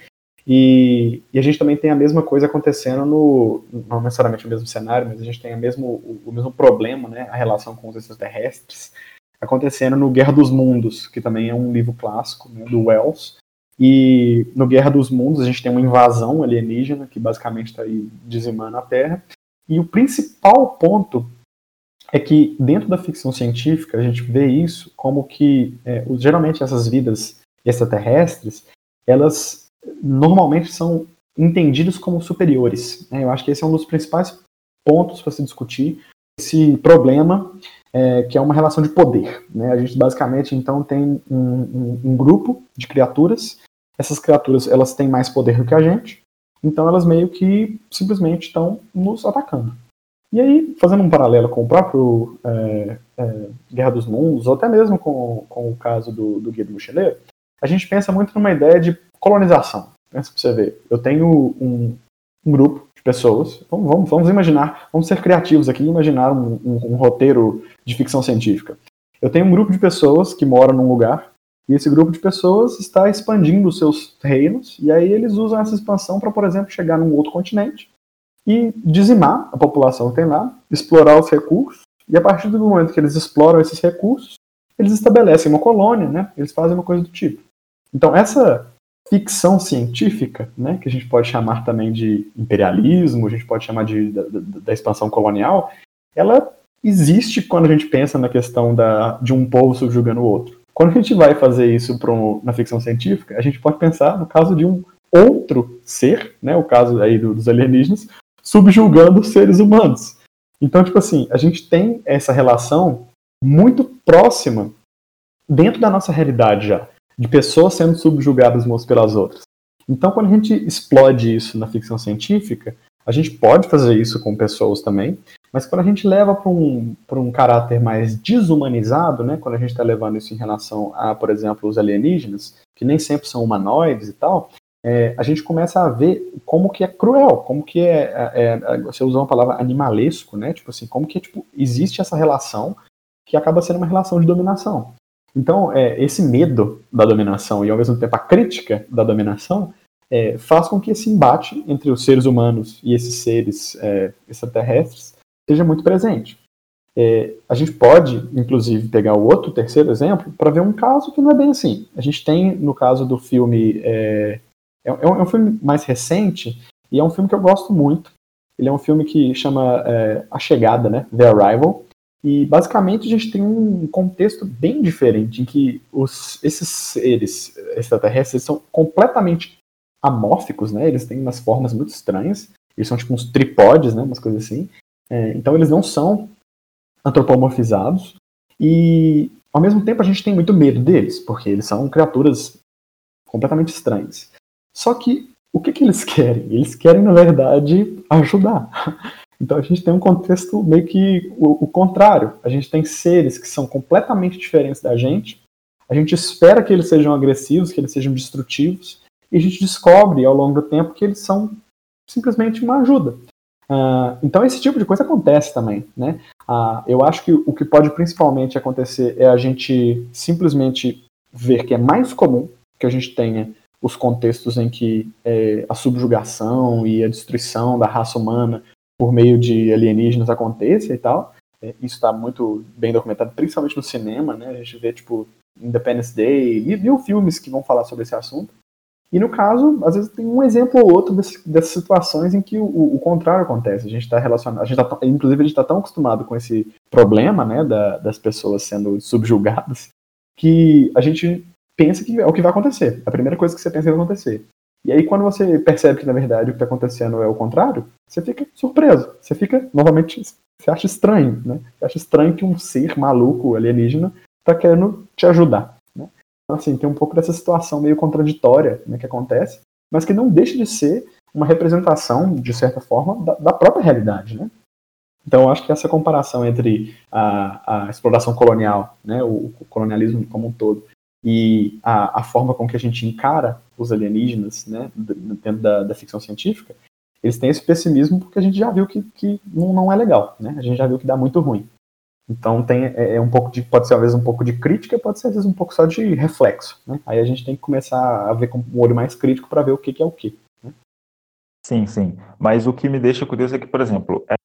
E, e, a gente também tem a mesma coisa acontecendo no, não necessariamente o mesmo cenário, mas a gente tem a mesmo, o, o mesmo problema, né? A relação com os extraterrestres acontecendo no Guerra dos Mundos, que também é um livro clássico né, do Wells, e no Guerra dos Mundos a gente tem uma invasão alienígena que basicamente está aí dizimando a Terra. E o principal ponto é que dentro da ficção científica a gente vê isso como que é, geralmente essas vidas extraterrestres elas normalmente são entendidas como superiores. Né? Eu acho que esse é um dos principais pontos para se discutir esse problema é, que é uma relação de poder. Né? A gente basicamente então tem um, um, um grupo de criaturas essas criaturas elas têm mais poder do que a gente, então elas meio que simplesmente estão nos atacando. E aí, fazendo um paralelo com o próprio é, é, Guerra dos Mundos, ou até mesmo com, com o caso do, do Guia do Mochileiro, a gente pensa muito numa ideia de colonização. Pensa pra você ver. Eu tenho um, um grupo de pessoas, vamos, vamos, vamos, imaginar, vamos ser criativos aqui e imaginar um, um, um roteiro de ficção científica. Eu tenho um grupo de pessoas que moram num lugar e esse grupo de pessoas está expandindo os seus reinos, e aí eles usam essa expansão para, por exemplo, chegar num outro continente e dizimar a população que tem lá, explorar os recursos, e a partir do momento que eles exploram esses recursos, eles estabelecem uma colônia, né? Eles fazem uma coisa do tipo. Então, essa ficção científica, né, que a gente pode chamar também de imperialismo, a gente pode chamar de, da, da expansão colonial, ela existe quando a gente pensa na questão da, de um povo subjugando o outro. Quando a gente vai fazer isso um, na ficção científica, a gente pode pensar no caso de um outro ser, né, o caso aí dos alienígenas, subjugando os seres humanos. Então, tipo assim, a gente tem essa relação muito próxima dentro da nossa realidade já, de pessoas sendo subjugadas umas pelas outras. Então, quando a gente explode isso na ficção científica, a gente pode fazer isso com pessoas também, mas quando a gente leva para um, um caráter mais desumanizado, né, quando a gente está levando isso em relação a, por exemplo, os alienígenas, que nem sempre são humanoides e tal, é, a gente começa a ver como que é cruel, como que é, é, é, você usou uma palavra animalesco, né, tipo assim, como que tipo, existe essa relação que acaba sendo uma relação de dominação. Então, é, esse medo da dominação e ao mesmo tempo a crítica da dominação é, faz com que esse embate entre os seres humanos e esses seres é, extraterrestres seja muito presente. É, a gente pode, inclusive, pegar o outro terceiro exemplo para ver um caso que não é bem assim. A gente tem, no caso do filme, é, é, é, um, é um, filme mais recente e é um filme que eu gosto muito. Ele é um filme que chama é, A Chegada, né? The Arrival. E basicamente a gente tem um contexto bem diferente, em que os, esses seres extraterrestres são completamente amórficos, né? Eles têm umas formas muito estranhas. Eles são tipo uns tripodes, né? Umas coisas assim. É, então eles não são antropomorfizados. E ao mesmo tempo a gente tem muito medo deles, porque eles são criaturas completamente estranhas. Só que o que, que eles querem? Eles querem, na verdade, ajudar. Então a gente tem um contexto meio que o, o, contrário. A gente tem seres que são completamente diferentes da gente. A gente espera que eles sejam agressivos, que eles sejam destrutivos, e a gente descobre ao longo do tempo que eles são simplesmente uma ajuda. Uh, então esse tipo de coisa acontece também, né? Uh, eu acho que o que pode principalmente acontecer é a gente simplesmente ver que é mais comum que a gente tenha os contextos em que é, a subjugação e a destruição da raça humana por meio de alienígenas aconteça e tal. É, isso está muito bem documentado, principalmente no cinema, né? A gente vê, tipo, Independence Day, mil filmes que vão falar sobre esse assunto. E no caso, às vezes tem um exemplo ou outro desse, dessas situações em que o, o, contrário acontece. A gente está relacionado, a gente tá, inclusive a gente está tão acostumado com esse problema, né, da, das pessoas sendo subjugadas, que a gente pensa que é o que vai acontecer. A primeira coisa que você pensa que vai acontecer. E aí, quando você percebe que, na verdade, o que está acontecendo é o contrário, você fica surpreso. Você fica, novamente, você acha estranho, né? Você acha estranho que um ser maluco, alienígena, está querendo te ajudar. Assim, tem um pouco dessa situação meio contraditória né, que acontece, mas que não deixa de ser uma representação, de certa forma, da, da própria realidade, né? Então, eu acho que essa comparação entre a, a exploração colonial, né, o, o colonialismo como um todo, e a, a, forma com que a gente encara os alienígenas, né, dentro da, da, ficção científica, eles têm esse pessimismo porque a gente já viu que, que não, não é legal, né? A gente já viu que dá muito ruim. Então tem é, é, um pouco de pode ser às vezes um pouco de crítica, pode ser às vezes um pouco só de reflexo, né? Aí a gente tem que começar a ver com um olho mais crítico para ver o que, que é o que. Né? Sim, sim. Mas o que me deixa curioso é que, por exemplo, é,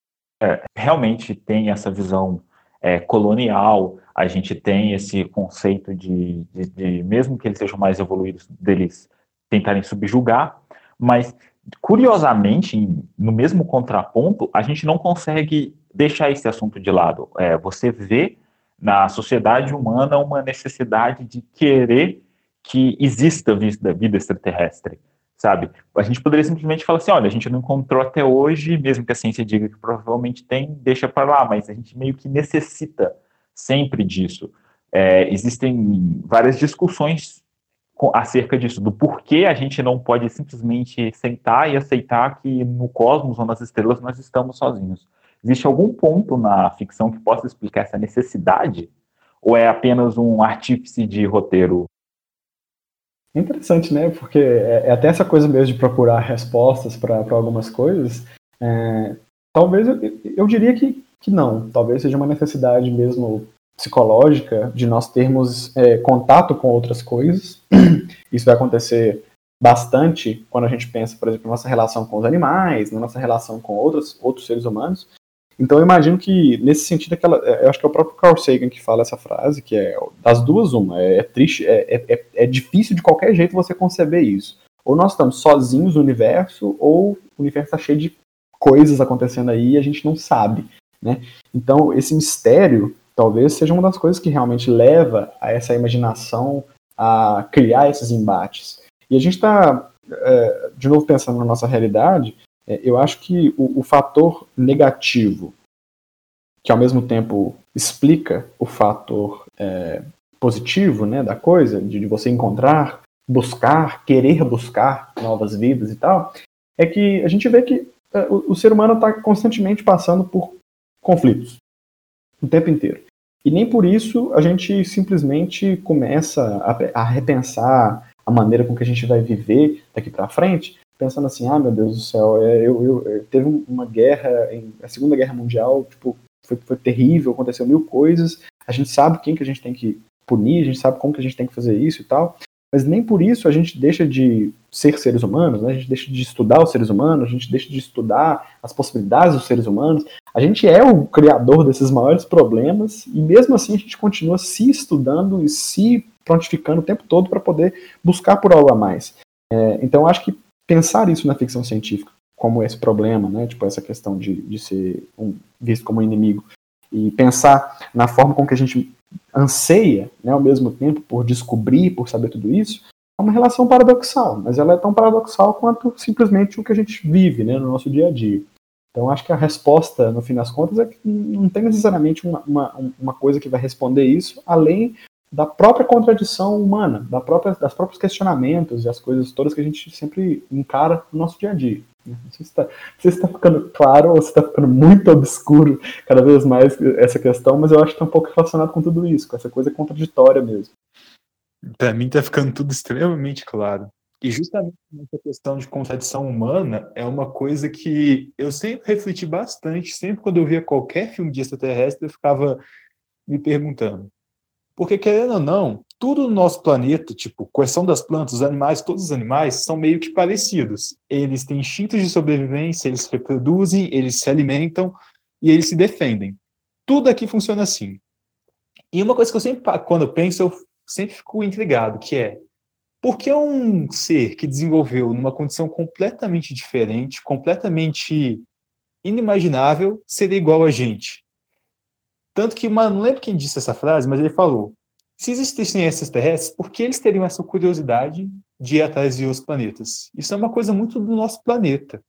é, realmente tem essa visão é, colonial, a gente tem esse conceito de, de, de, mesmo que eles sejam mais evoluídos, deles tentarem subjugar, mas curiosamente, no mesmo contraponto, a gente não consegue deixar esse assunto de lado. É, você vê na sociedade humana uma necessidade de querer que exista vida, vida extraterrestre sabe? A gente poderia simplesmente falar assim, olha, a gente não encontrou até hoje, mesmo que a ciência diga que provavelmente tem, deixa para lá, mas a gente meio que necessita sempre disso. É, existem várias discussões acerca disso, do porquê a gente não pode simplesmente sentar e aceitar que no cosmos ou nas estrelas nós estamos sozinhos. Existe algum ponto na ficção que possa explicar essa necessidade? Ou é apenas um artífice de roteiro é interessante, né? Porque é, é, até essa coisa mesmo de procurar respostas para algumas coisas. É, talvez eu, eu diria que, que não. Talvez seja uma necessidade mesmo psicológica de nós termos é, contato com outras coisas. Isso vai acontecer bastante quando a gente pensa, por exemplo, na nossa relação com os animais, na nossa relação com outros, outros seres humanos. Então eu imagino que, nesse sentido, aquela, é, eu acho que é o próprio Carl Sagan que fala essa frase, que é das duas, uma, é, é triste, é, é, é difícil de qualquer jeito você conceber isso. Ou nós estamos sozinhos no universo, ou o universo está cheio de coisas acontecendo aí e a gente não sabe. Né? Então, esse mistério talvez seja uma das coisas que realmente leva a essa imaginação a criar esses embates. E a gente está, é, de novo, pensando na nossa realidade, é, eu acho que o, o, fator negativo, que ao mesmo tempo explica o fator é, positivo né, da coisa, de, de, você encontrar, buscar, querer buscar novas vidas e tal, é que a gente vê que é, o, o ser humano está constantemente passando por conflitos o tempo inteiro. E nem por isso a gente simplesmente começa a, a repensar a maneira com que a gente vai viver daqui para frente, pensando assim, ah, meu Deus do céu, é, eu, eu, eu teve uma guerra, em, a Segunda Guerra Mundial, tipo, foi, foi terrível, aconteceu mil coisas, a gente sabe quem que a gente tem que punir, a gente sabe como que a gente tem que fazer isso e tal, mas nem por isso a gente deixa de ser seres humanos, né? a gente deixa de estudar os seres humanos, a gente deixa de estudar as possibilidades dos seres humanos. A gente é o criador desses maiores problemas e mesmo assim a gente continua se estudando e se prontificando o tempo todo para poder buscar por algo a mais. É, então acho que pensar isso na ficção científica, como esse problema, né, tipo essa questão de, de ser um, visto como inimigo, e pensar na forma com que a gente anseia, né, ao mesmo tempo, por descobrir, por saber tudo isso, é uma relação paradoxal, mas ela é tão paradoxal quanto simplesmente o que a gente vive né, no nosso dia a dia. Então, acho que a resposta, no fim das contas, é que não tem necessariamente uma, uma, uma coisa que vai responder isso, além da própria contradição humana, da própria, das próprios questionamentos e as coisas todas que a gente sempre encara no nosso dia a dia. Não sei se está tá ficando claro ou se está ficando muito obscuro cada vez mais essa questão, mas eu acho que está um pouco relacionado com tudo isso, com essa coisa contraditória mesmo. Para mim está ficando tudo extremamente claro. E justamente essa questão de contradição humana é uma coisa que eu sempre refleti bastante, sempre quando eu via qualquer filme de extraterrestre, eu ficava me perguntando. Porque, querendo ou não, tudo no nosso planeta, tipo, questão das plantas, os animais, todos os animais são meio que parecidos. Eles têm instintos de sobrevivência, eles se reproduzem, eles se alimentam e eles se defendem. Tudo aqui funciona assim. E uma coisa que eu sempre, quando eu penso, eu sempre fico intrigado, que é por que um ser que desenvolveu numa condição completamente diferente, completamente inimaginável, seria igual a gente? Tanto que, mano, não lembro quem disse essa frase, mas ele falou: se existissem extraterrestres, por que eles teriam essa curiosidade de ir atrás de outros planetas? Isso é uma coisa muito do nosso planeta.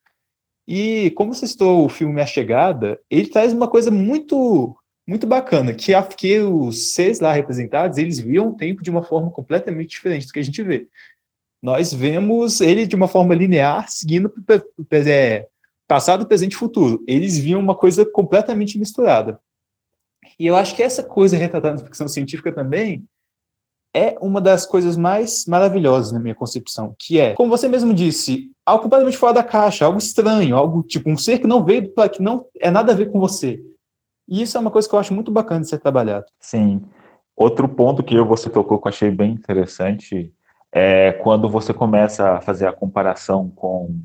E como você citou o filme A Chegada, ele traz uma coisa muito muito bacana, que, a, que os seres lá representados, eles viam o tempo de uma forma completamente diferente do que a gente vê. Nós vemos ele de uma forma linear, seguindo é, passado, presente e futuro. Eles viam uma coisa completamente misturada. E eu acho que essa coisa retratada na ficção científica também é uma das coisas mais maravilhosas na minha concepção, que é, como você mesmo disse, algo completamente fora da caixa, algo estranho, algo tipo um ser que não veio, que não é nada a ver com você. E isso é uma coisa que eu acho muito bacana de ser trabalhado. Sim. Outro ponto que você tocou que eu achei bem interessante é quando você começa a fazer a comparação com,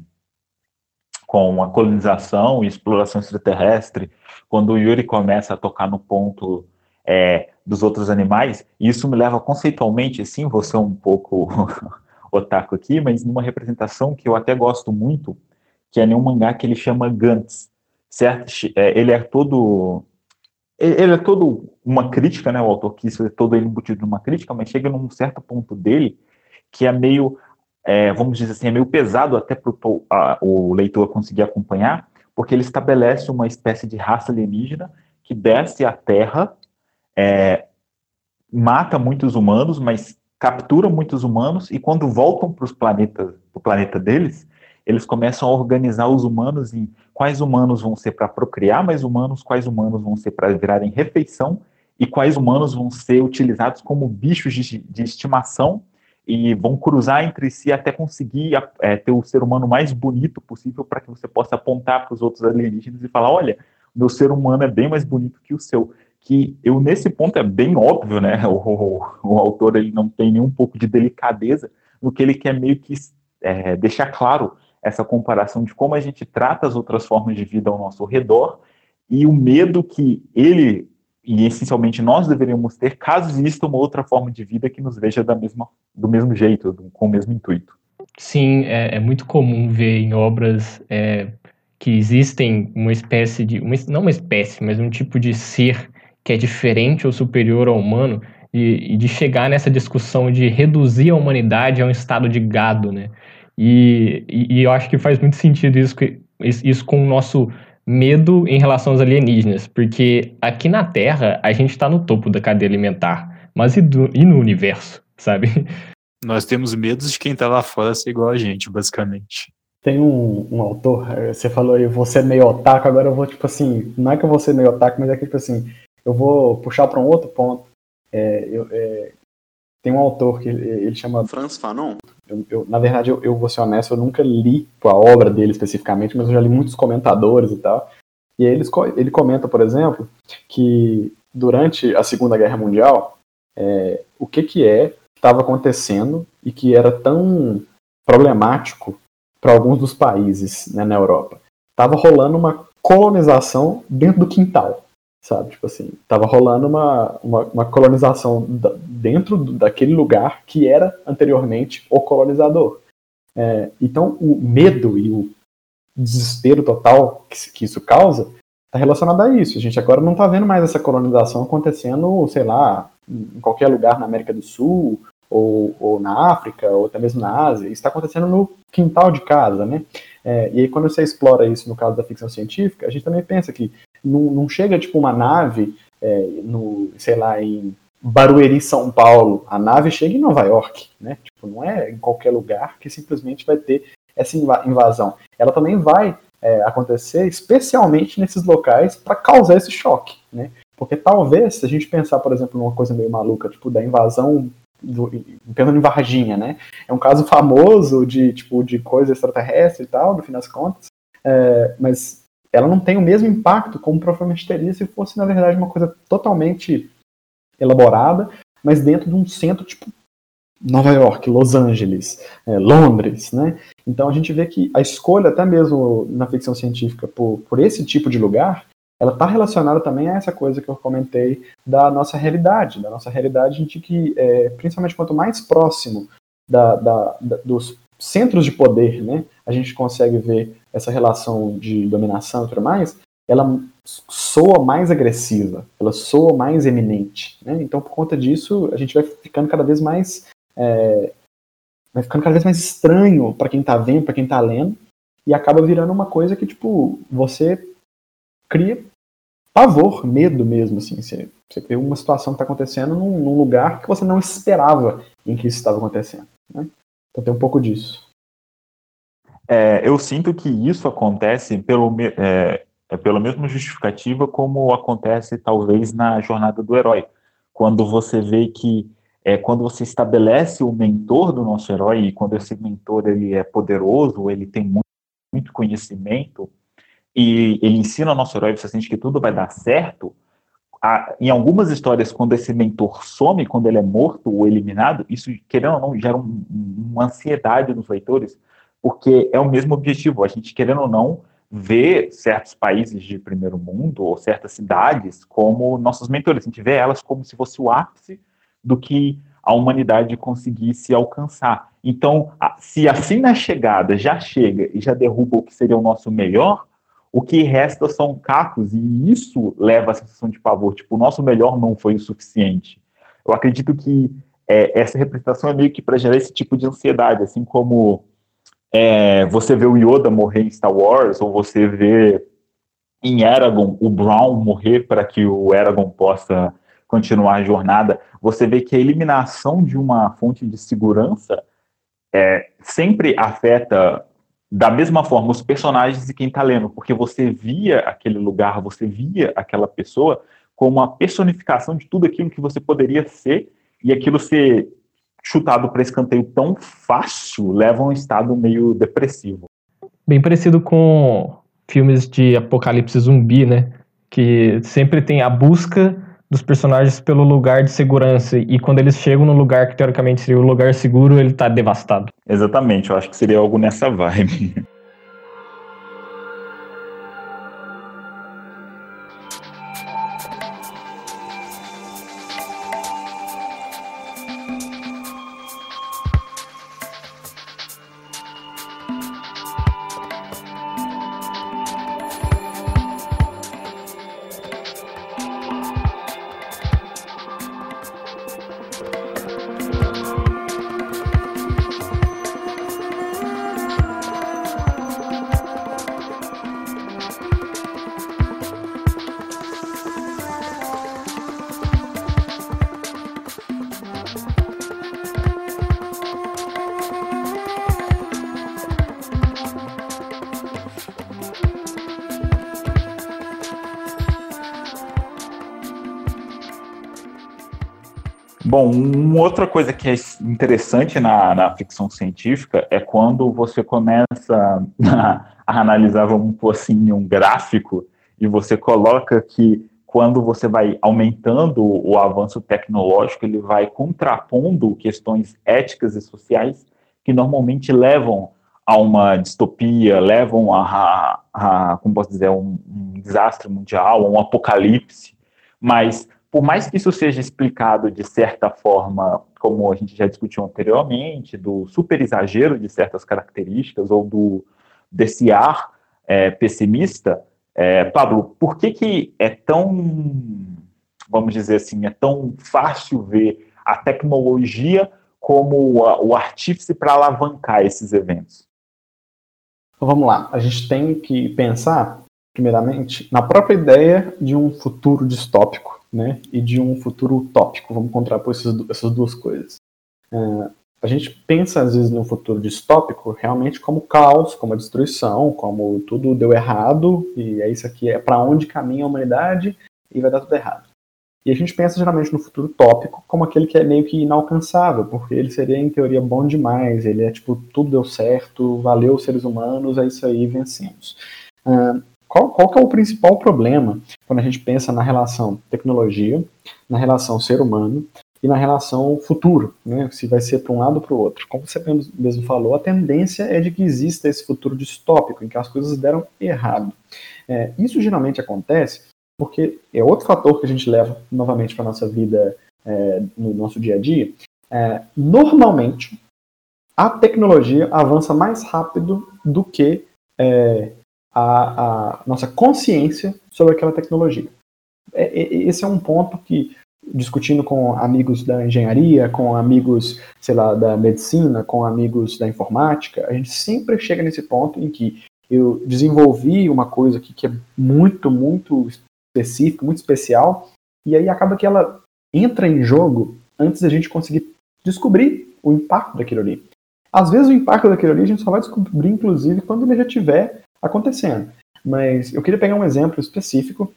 com a colonização e exploração extraterrestre, quando o Yuri começa a tocar no ponto é, dos outros animais, isso me leva conceitualmente, sim, você um pouco otaku aqui, mas numa representação que eu até gosto muito, que é em um mangá que ele chama Gantz, certo? É, ele é todo ele é todo uma crítica, né? O autor quis é todo ele embutido numa crítica, mas chega num certo ponto dele que é meio, é, vamos dizer assim, é meio pesado até para o leitor conseguir acompanhar, porque ele estabelece uma espécie de raça alienígena que desce à Terra, é, mata muitos humanos, mas captura muitos humanos e quando voltam para os planetas, o planeta deles, eles começam a organizar os humanos em quais humanos vão ser para procriar mais humanos, quais humanos vão ser para virarem refeição e quais humanos vão ser utilizados como bichos de, de estimação e vão cruzar entre si até conseguir é, ter o ser humano mais bonito possível para que você possa apontar para os outros alienígenas e falar, olha, meu ser humano é bem mais bonito que o seu. Que eu nesse ponto é bem óbvio, né? O, o, o autor ele não tem nenhum pouco de delicadeza no que ele quer meio que é, deixar claro essa comparação de como a gente trata as outras formas de vida ao nosso redor e o medo que ele e essencialmente nós deveríamos ter caso exista uma outra forma de vida que nos veja da mesma, do mesmo jeito, do, com o mesmo intuito. Sim, é, é muito comum ver em obras é, que existem uma espécie de, uma, não uma espécie, mas um tipo de ser que é diferente ou superior ao humano e, e de chegar nessa discussão de reduzir a humanidade a um estado de gado, né? E, e, e, eu acho que faz muito sentido isso, isso com o nosso medo em relação aos alienígenas, porque aqui na Terra a gente está no topo da cadeia alimentar, mas e, do, e no universo, sabe? Nós temos medos de quem está lá fora ser igual a gente, basicamente. Tem um, um, autor, eh, você falou aí, você é meio otaku, agora eu vou, tipo assim, não é que eu vou ser meio otaku, mas é que, tipo assim, eu vou puxar para um outro ponto. É, eu, é, tem um autor que ele, ele chama Franz Fanon. Eu, eu, na verdade, eu, eu vou ser honesto, eu nunca li a obra dele especificamente, mas eu já li muitos comentadores e tal. E aí ele, comenta, por exemplo, que durante a Segunda Guerra Mundial, é, o que que é estava acontecendo e que era tão problemático para alguns dos países né, na Europa. Estava rolando uma colonização dentro do quintal sabe? Tipo assim, tava rolando uma, uma, uma colonização da, dentro daquele lugar que era anteriormente o colonizador. É, então, o medo e o desespero total que, que isso causa está relacionada a isso. A gente agora não está vendo mais essa colonização acontecendo, sei lá, em qualquer lugar na América do Sul, ou, ou na África, ou até mesmo na Ásia. Isso está acontecendo no quintal de casa, né? É, e aí quando você explora isso no caso da ficção científica, a gente também pensa que não, não chega tipo uma nave é, no, sei lá, em Barueri, São Paulo, a nave chega em Nova York, né? Tipo, não é em qualquer lugar que simplesmente vai ter essa invasão. Ela também vai é, acontecer especialmente nesses locais para causar esse choque, né? Porque talvez, se a gente pensar, por exemplo, numa coisa meio maluca, tipo da invasão do, pensando em Varginha, né? É um caso famoso de tipo de coisa extraterrestre e tal, no fim das contas, é, mas ela não tem o mesmo impacto como provavelmente teria se fosse na verdade uma coisa totalmente elaborada, mas dentro de um centro tipo Nova York, Los Angeles, é, Londres, né? Então a gente vê que a escolha, até mesmo na ficção científica, por, por esse tipo de lugar, ela está relacionada também a essa coisa que eu comentei da nossa realidade, da nossa realidade de que, é, principalmente quanto mais próximo da, da, da, dos centros de poder, né, a gente consegue ver essa relação de dominação e tudo mais, ela soa mais agressiva, ela soa mais eminente. Né? Então, por conta disso, a gente vai ficando cada vez mais. É, vai ficando cada vez mais estranho para quem está vendo, para quem está lendo, e acaba virando uma coisa que, tipo, você cria pavor, medo mesmo, assim. Você, você vê uma situação que está acontecendo num, num, lugar que você não esperava em que isso estava acontecendo. Né? Então tem um pouco disso. É, eu sinto que isso acontece pelo, é, é pela mesma justificativa como acontece talvez na jornada do herói, quando você vê que é, quando você estabelece o mentor do nosso herói e quando esse mentor ele é poderoso, ele tem muito, muito conhecimento e ele ensina o nosso herói, você sente que tudo vai dar certo. Em algumas histórias, quando esse mentor some, quando ele é morto ou eliminado, isso, querendo ou não, gera um, uma ansiedade nos leitores, porque é o mesmo objetivo. A gente, querendo ou não, vê certos países de primeiro mundo ou certas cidades como nossos mentores. A gente vê elas como se fosse o ápice do que a humanidade conseguisse alcançar. Então, se assim na chegada já chega e já derruba o que seria o nosso melhor, o que resta são cacos e isso leva a sensação de pavor. Tipo, o nosso melhor não foi o suficiente. Eu acredito que é, essa representação é meio que para gerar esse tipo de ansiedade, assim como é, você vê o Yoda morrer em Star Wars, ou você vê em Aragorn o Brown morrer para que o Aragorn possa continuar a jornada, você vê que a eliminação de uma fonte de segurança é, sempre afeta da mesma forma os personagens e quem está lendo, porque você via aquele lugar, você via aquela pessoa como uma personificação de tudo aquilo que você poderia ser e aquilo ser chutado para escanteio tão fácil leva a um estado meio depressivo. Bem parecido com filmes de apocalipse zumbi, né? Que sempre tem a busca dos personagens pelo lugar de segurança e quando eles chegam no lugar que teoricamente seria o lugar seguro, ele tá devastado. Exatamente, eu acho que seria algo nessa vibe. Bom, uma outra coisa que é interessante na, na ficção científica é quando você começa a, a analisar, vamos pôr assim, um gráfico, e você coloca que quando você vai aumentando o avanço tecnológico, ele vai contrapondo questões éticas e sociais que normalmente levam a uma distopia, levam a, a, a como posso dizer, um, um desastre mundial, um apocalipse. Mas por mais que isso seja explicado de certa forma, como a gente já discutiu anteriormente, do super exagero de certas características ou do desse ar é, pessimista, É, Pablo, por que, que é tão, vamos dizer assim, é tão fácil ver a tecnologia como o artífice para alavancar esses eventos? Vamos lá. A gente tem que pensar, primeiramente, na própria ideia de um futuro distópico né, e de um futuro utópico. Vamos contrapor essas, essas duas coisas. Uh, a gente pensa, às vezes, no futuro distópico realmente como caos, como a destruição, como tudo deu errado, e é isso aqui, é para onde caminha a humanidade e vai dar tudo errado. E a gente pensa geralmente no futuro tópico como aquele que é meio que inalcançável, porque ele seria, em teoria, bom demais, ele é tipo, tudo deu certo, valeu seres humanos, é isso aí, vencemos. Uh, qual, qual que é o principal problema quando a gente pensa na relação tecnologia, na relação ser humano e na relação futuro, né? se vai ser para um lado ou para o outro. Como você mesmo falou, a tendência é de que exista esse futuro distópico, em que as coisas deram errado. É, isso geralmente acontece porque é outro fator que a gente leva novamente para a nossa vida é, no nosso dia a dia. É, normalmente, a tecnologia avança mais rápido do que é, a, a, nossa consciência sobre aquela tecnologia. É, é, esse é um ponto que discutindo com amigos da engenharia, com amigos, sei lá, da medicina, com amigos da informática, a gente sempre chega nesse ponto em que eu desenvolvi uma coisa que, que é muito, muito específica, muito especial, e aí acaba que ela entra em jogo antes da gente conseguir descobrir o impacto daquilo ali. Às vezes o impacto daquilo ali a gente só vai descobrir, inclusive, quando ele já estiver acontecendo. Mas eu queria pegar um exemplo específico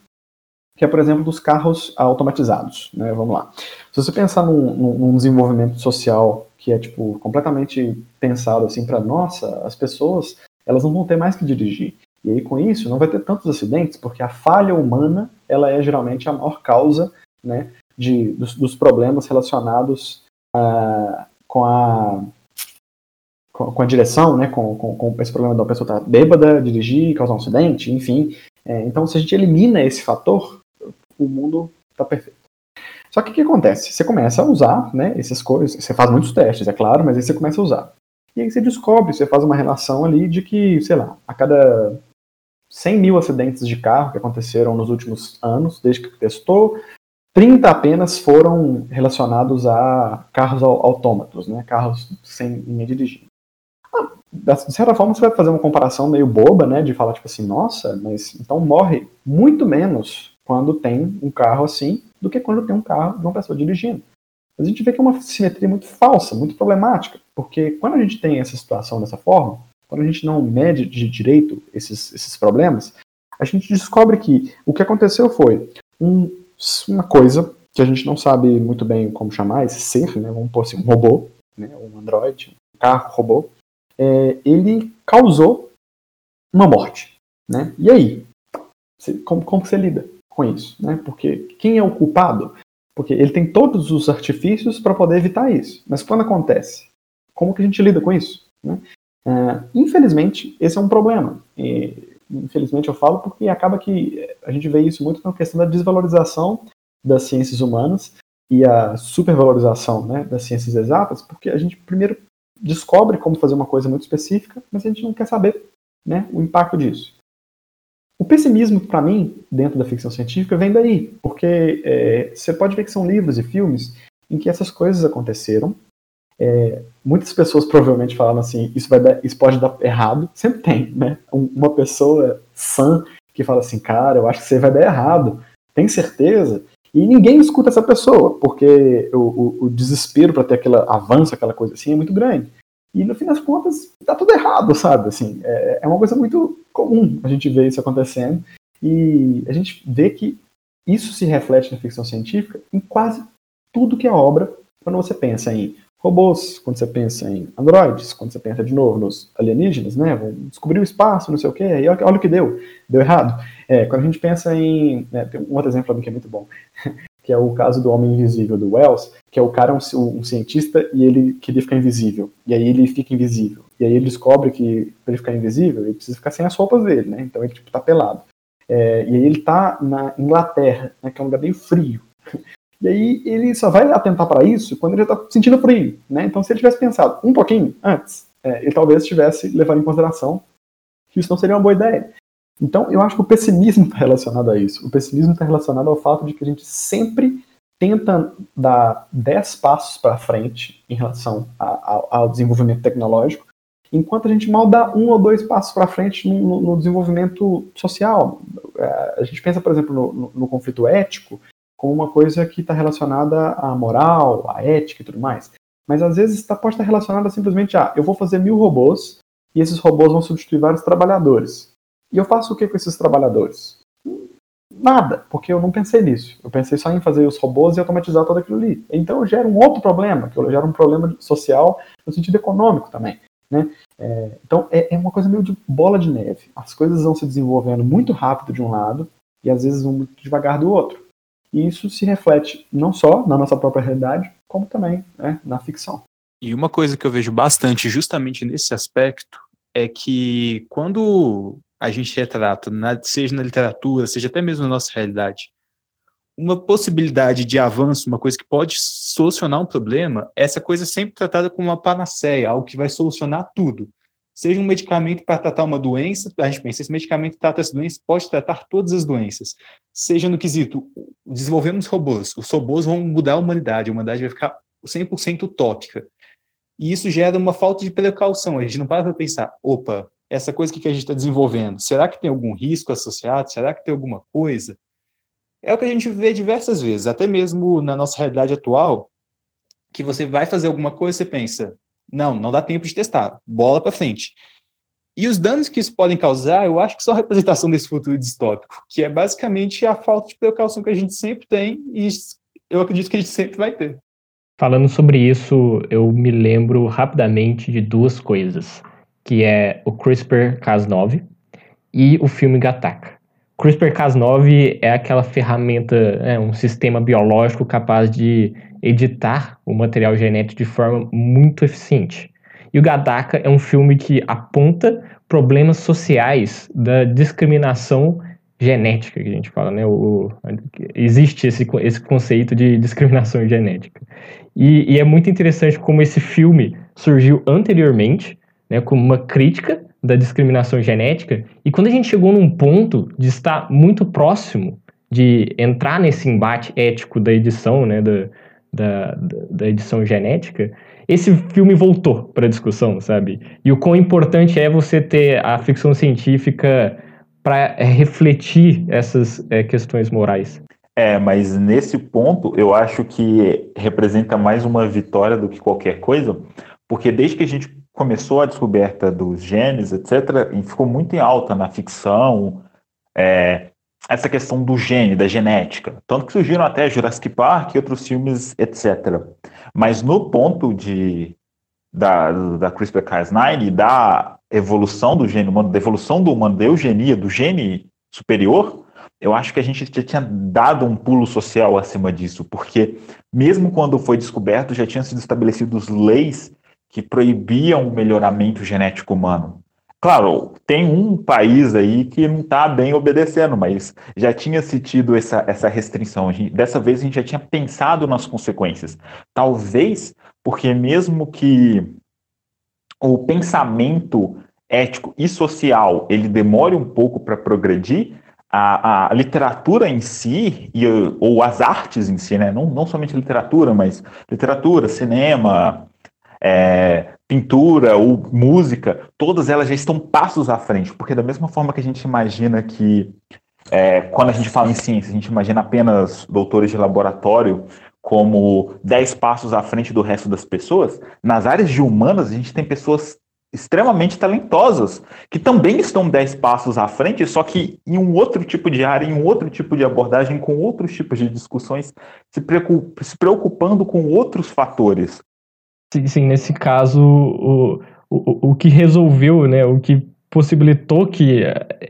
que é, por exemplo, dos carros automatizados. Né? Vamos lá. Se você pensar num, num desenvolvimento social que é tipo completamente pensado assim para nossa, as pessoas elas não vão ter mais que dirigir. E aí com isso não vai ter tantos acidentes, porque a falha humana ela é geralmente a maior causa, né, de dos, dos problemas relacionados uh, com a com, a direção, né, com, com, com, esse problema da pessoa estar tá bêbada, dirigir, causar um acidente, enfim. É, então, se a gente elimina esse fator, o mundo está perfeito. Só que o que acontece? Você começa a usar né, essas coisas, você faz muitos testes, é claro, mas aí você começa a usar. E aí você descobre, você faz uma relação ali de que, sei lá, a cada 100 mil acidentes de carro que aconteceram nos últimos anos, desde que testou, 30 apenas foram relacionados a carros autômatos, né, carros sem linha dirigindo. De certa forma, você vai fazer uma comparação meio boba, né, de falar tipo assim, nossa, mas então morre muito menos quando tem um carro assim do que quando tem um carro de uma pessoa dirigindo. Mas a gente vê que é uma simetria muito falsa, muito problemática, porque quando a gente tem essa situação dessa forma, quando a gente não mede de direito esses, esses problemas, a gente descobre que o que aconteceu foi um, uma coisa que a gente não sabe muito bem como chamar, esse ser, né, vamos pôr assim, um robô, né, um androide, um carro robô, é, ele causou uma morte. Né? E aí? Como, como você lida? com isso, né? Porque quem é o culpado? Porque ele tem todos os artifícios para poder evitar isso. Mas quando acontece, como que a gente lida com isso? Né? Uh, infelizmente, esse é um problema. E, infelizmente eu falo porque acaba que a gente vê isso muito na questão da desvalorização das ciências humanas e a supervalorização né, das ciências exatas, porque a gente primeiro descobre como fazer uma coisa muito específica, mas a gente não quer saber né, o impacto disso. O pessimismo, para mim, dentro da ficção científica, vem daí, porque é, você pode ver que são livros e filmes em que essas coisas aconteceram. É, muitas pessoas provavelmente falaram assim: isso, vai dar, isso pode dar errado. Sempre tem, né? uma pessoa sã que fala assim: cara, eu acho que você vai dar errado. Tem certeza? E ninguém escuta essa pessoa, porque o, o, o desespero para ter aquele avanço, aquela coisa assim, é muito grande. E no fim das contas, tá tudo errado, sabe? Assim, é, é uma coisa muito comum a gente ver isso acontecendo. E a gente vê que isso se reflete na ficção científica em quase tudo que é obra, quando você pensa em robôs, quando você pensa em androides, quando você pensa de novo nos alienígenas, né? Vão descobrir o espaço, não sei o quê, e olha, o que deu, deu errado. É, quando a gente pensa em. Né, tem um outro exemplo que é muito bom que é o caso do Homem Invisível do Wells, que é o cara um, um, cientista e ele queria ficar invisível, e aí ele fica invisível, e aí ele descobre que para ele ficar invisível ele precisa ficar sem as roupas dele, né? Então ele tipo tá pelado. É, e aí ele tá na Inglaterra, né, que é um lugar bem frio. E aí ele só vai atentar para isso quando ele já tá sentindo frio, né? Então se ele tivesse pensado um pouquinho antes, é, ele talvez tivesse levado em consideração que isso não seria uma boa ideia. Então, eu acho que o pessimismo está relacionado a isso. O pessimismo está relacionado ao fato de que a gente sempre tenta dar 10 passos para frente em relação a, a, ao desenvolvimento tecnológico, enquanto a gente mal dá um ou dois passos para frente no, no, desenvolvimento social. É, a gente pensa, por exemplo, no, no conflito ético como uma coisa que está relacionada à moral, à ética e tudo mais. Mas às vezes tá, pode estar relacionada simplesmente a eu vou fazer mil robôs e esses robôs vão substituir vários trabalhadores. E eu faço o que com esses trabalhadores? Nada, porque eu não pensei nisso. Eu pensei só em fazer os robôs e automatizar tudo aquilo ali. Então eu gero um outro problema, que eu gero um problema social no sentido econômico também. Né? É, então é, é, uma coisa meio de bola de neve. As coisas vão se desenvolvendo muito rápido de um lado e às vezes vão muito devagar do outro. E isso se reflete não só na nossa própria realidade, como também né, na ficção. E uma coisa que eu vejo bastante justamente nesse aspecto é que quando a gente retrata, seja na literatura, seja até mesmo na nossa realidade, uma possibilidade de avanço, uma coisa que pode solucionar um problema, essa coisa é sempre tratada como uma panaceia, algo que vai solucionar tudo. Seja um medicamento para tratar uma doença, a gente pensa, esse medicamento trata essa doença, pode tratar todas as doenças. Seja no quesito, desenvolvemos robôs, os robôs vão mudar a humanidade, a humanidade vai ficar 100% utópica. E isso gera uma falta de precaução, a gente não para para pensar, opa, essa coisa que a gente está desenvolvendo, será que tem algum risco associado? Será que tem alguma coisa? É o que a gente vê diversas vezes, até mesmo na nossa realidade atual, que você vai fazer alguma coisa você pensa, não, não dá tempo de testar, bola para frente. E os danos que isso podem causar, eu acho que são a representação desse futuro distópico, que é basicamente a falta de precaução que a gente sempre tem e eu acredito que a gente sempre vai ter. Falando sobre isso, eu me lembro rapidamente de duas coisas que é o CRISPR-Cas9 e o filme Gattaca. CRISPR-Cas9 é aquela ferramenta, é um sistema biológico capaz de editar o material genético de forma muito eficiente. E o Gattaca é um filme que aponta problemas sociais da discriminação genética que a gente fala, né? O, existe esse, esse conceito de discriminação genética. E, e é muito interessante como esse filme surgiu anteriormente né, como uma crítica da discriminação genética. E quando a gente chegou num ponto de estar muito próximo de entrar nesse embate ético da edição, né, da, da, da edição genética, esse filme voltou para a discussão, sabe? E o quão importante é você ter a ficção científica para refletir essas é, questões morais. É, mas nesse ponto eu acho que representa mais uma vitória do que qualquer coisa, porque desde que a gente começou a descoberta dos genes, etc., ficou muito em alta na ficção, é, essa questão do gene, da genética. Tanto que surgiram até Jurassic Park e outros filmes, etc. Mas no ponto de, da, da CRISPR-Cas9 e da evolução do gene humano, da evolução do humano, da eugenia, do gene superior, eu acho que a gente já tinha dado um pulo social acima disso, porque mesmo quando foi descoberto, já tinham sido estabelecidos leis que proibiam o melhoramento genético humano. Claro, tem um país aí que não está bem obedecendo, mas já tinha se tido essa, essa restrição. Gente, dessa vez a gente já tinha pensado nas consequências. Talvez porque mesmo que o pensamento ético e social ele demore um pouco para progredir, a, a, literatura em si, e, ou as artes em si, né? não, não somente literatura, mas literatura, cinema, é, pintura ou música, todas elas já estão passos à frente, porque da mesma forma que a gente imagina que é, quando a gente fala em ciência, a gente imagina apenas doutores de laboratório como dez passos à frente do resto das pessoas, nas áreas de humanas a gente tem pessoas extremamente talentosas, que também estão dez passos à frente, só que em um outro tipo de área, em um outro tipo de abordagem, com outros tipos de discussões, se preocupando com outros fatores. Sim, nesse caso, o, o, o que resolveu, né, o que possibilitou que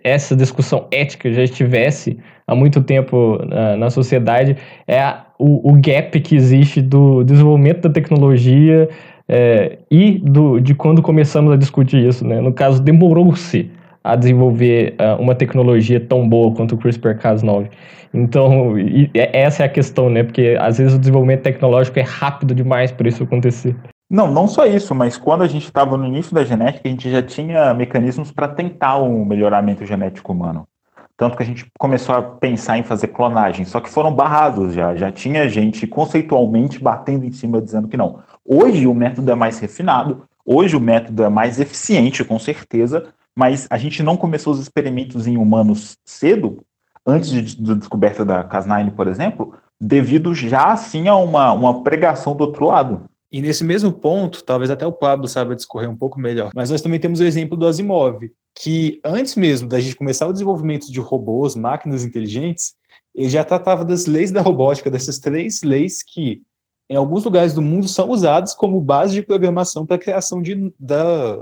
essa discussão ética já estivesse há muito tempo na, na sociedade é a, o, o, gap que existe do desenvolvimento da tecnologia é, e do, de quando começamos a discutir isso. Né? No caso, demorou-se a desenvolver uh, uma tecnologia tão boa quanto o CRISPR-Cas9. Então, e, essa é a questão, né? Porque às vezes o desenvolvimento tecnológico é rápido demais para isso acontecer. Não, não só isso, mas quando a gente estava no início da genética, a gente já tinha mecanismos para tentar o um melhoramento genético humano. Tanto que a gente começou a pensar em fazer clonagem, só que foram barrados já. Já tinha gente conceitualmente batendo em cima dizendo que não. Hoje o método é mais refinado, hoje o método é mais eficiente, com certeza, mas a gente não começou os experimentos em humanos cedo, antes de, da descoberta da Cas9, por exemplo, devido já assim a uma, uma pregação do outro lado. E nesse mesmo ponto, talvez até o Pablo saiba discorrer um pouco melhor, mas nós também temos o exemplo do Asimov, que antes mesmo da gente começar o desenvolvimento de robôs, máquinas inteligentes, ele já tratava das leis da robótica, dessas três leis que, em alguns lugares do mundo, são usadas como base de programação para a criação de, da,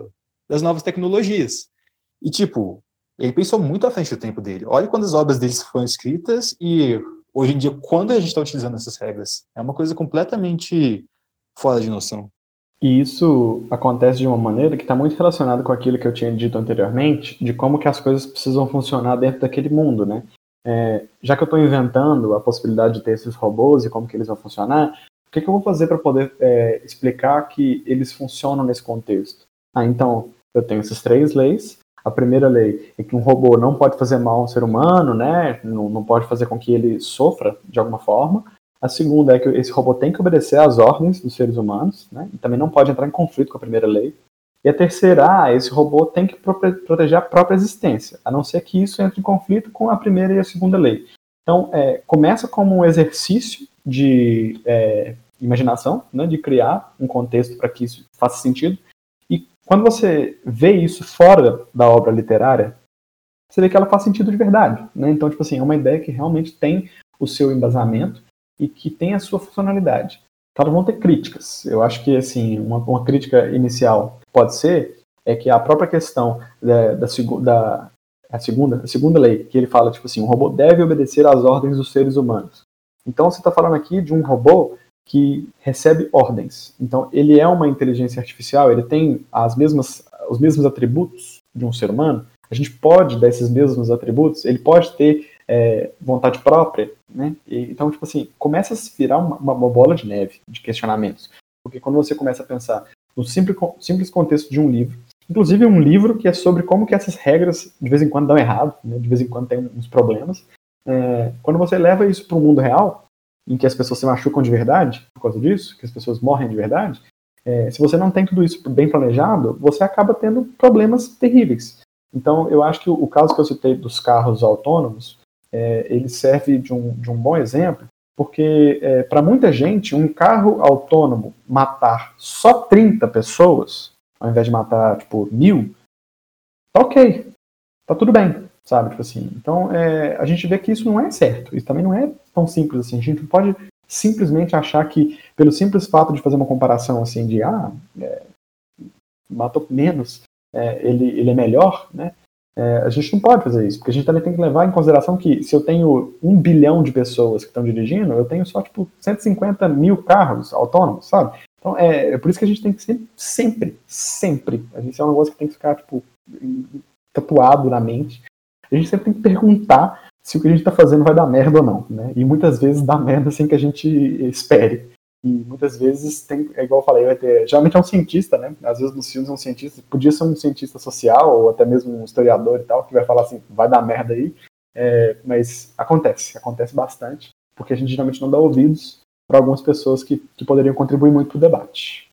das novas tecnologias. E, tipo, ele pensou muito à frente do tempo dele. Olha quando as obras dele foram escritas e, hoje em dia, quando a gente está utilizando essas regras. É uma coisa completamente fora de noção. E isso acontece de uma maneira que está muito relacionado com aquilo que eu tinha dito anteriormente, de como que as coisas precisam funcionar dentro daquele mundo, né? É, já que eu estou inventando a possibilidade de ter esses robôs e como que eles vão funcionar, o que, que eu vou fazer para poder é, explicar que eles funcionam nesse contexto? Ah, então, eu tenho essas três leis. A primeira lei é que um robô não pode fazer mal ao ser humano, né? Não, não pode fazer com que ele sofra de alguma forma. A segunda é que esse robô tem que obedecer às ordens dos seres humanos, né? E também não pode entrar em conflito com a primeira lei. E a terceira, ah, esse robô tem que proteger a própria existência, a não ser que isso entre em conflito com a primeira e a segunda lei. Então, é, começa como um exercício de é, imaginação, né, de criar um contexto para que isso faça sentido. E quando você vê isso fora da obra literária, você vê que ela faz sentido de verdade. Né? Então, tipo assim, é uma ideia que realmente tem o seu embasamento e que tem a sua funcionalidade. Claro, vão ter críticas. Eu acho que assim uma, uma crítica inicial pode ser é que a própria questão da, da, da a segunda, a segunda lei, que ele fala tipo assim, um robô deve obedecer às ordens dos seres humanos. Então você está falando aqui de um robô que recebe ordens. Então ele é uma inteligência artificial, ele tem as mesmas, os mesmos atributos de um ser humano. A gente pode dar esses mesmos atributos. Ele pode ter é, vontade própria, né? E, então, tipo assim, começa a se virar uma, uma, bola de neve de questionamentos. Porque quando você começa a pensar no simples, simples contexto de um livro, inclusive um livro que é sobre como que essas regras de vez em quando dão errado, né? de vez em quando tem uns problemas, é, quando você leva isso para o mundo real, em que as pessoas se machucam de verdade por causa disso, que as pessoas morrem de verdade, é, se você não tem tudo isso bem planejado, você acaba tendo problemas terríveis. Então, eu acho que o, o caso que eu citei dos carros autônomos, é, ele serve de um, de um bom exemplo, porque é, para muita gente, um carro autônomo matar só 30 pessoas, ao invés de matar, tipo, mil, tá ok, tá tudo bem, sabe? Tipo assim, então é, a gente vê que isso não é certo, isso também não é tão simples assim, a gente não pode simplesmente achar que, pelo simples fato de fazer uma comparação assim, de, ah, é, matou menos, é, ele, ele é melhor, né? É, a gente não pode fazer isso, porque a gente também tem que levar em consideração que se eu tenho um bilhão de pessoas que estão dirigindo, eu tenho só, tipo, 150 mil carros autônomos, sabe? Então, é, é por isso que a gente tem que sempre, sempre, sempre, a gente é um negócio que tem que ficar, tipo, tatuado na mente. A gente sempre tem que perguntar se o que a gente está fazendo vai dar merda ou não, né? E muitas vezes dá merda sem que a gente espere. E muitas vezes tem, é igual eu falei, vai ter, geralmente é um cientista, né? Às vezes nos filmes é um cientista, podia ser um cientista social ou até mesmo um historiador e tal, que vai falar assim, vai dar merda aí. É, mas acontece, acontece bastante, porque a gente geralmente não dá ouvidos para algumas pessoas que, que poderiam contribuir muito para o debate.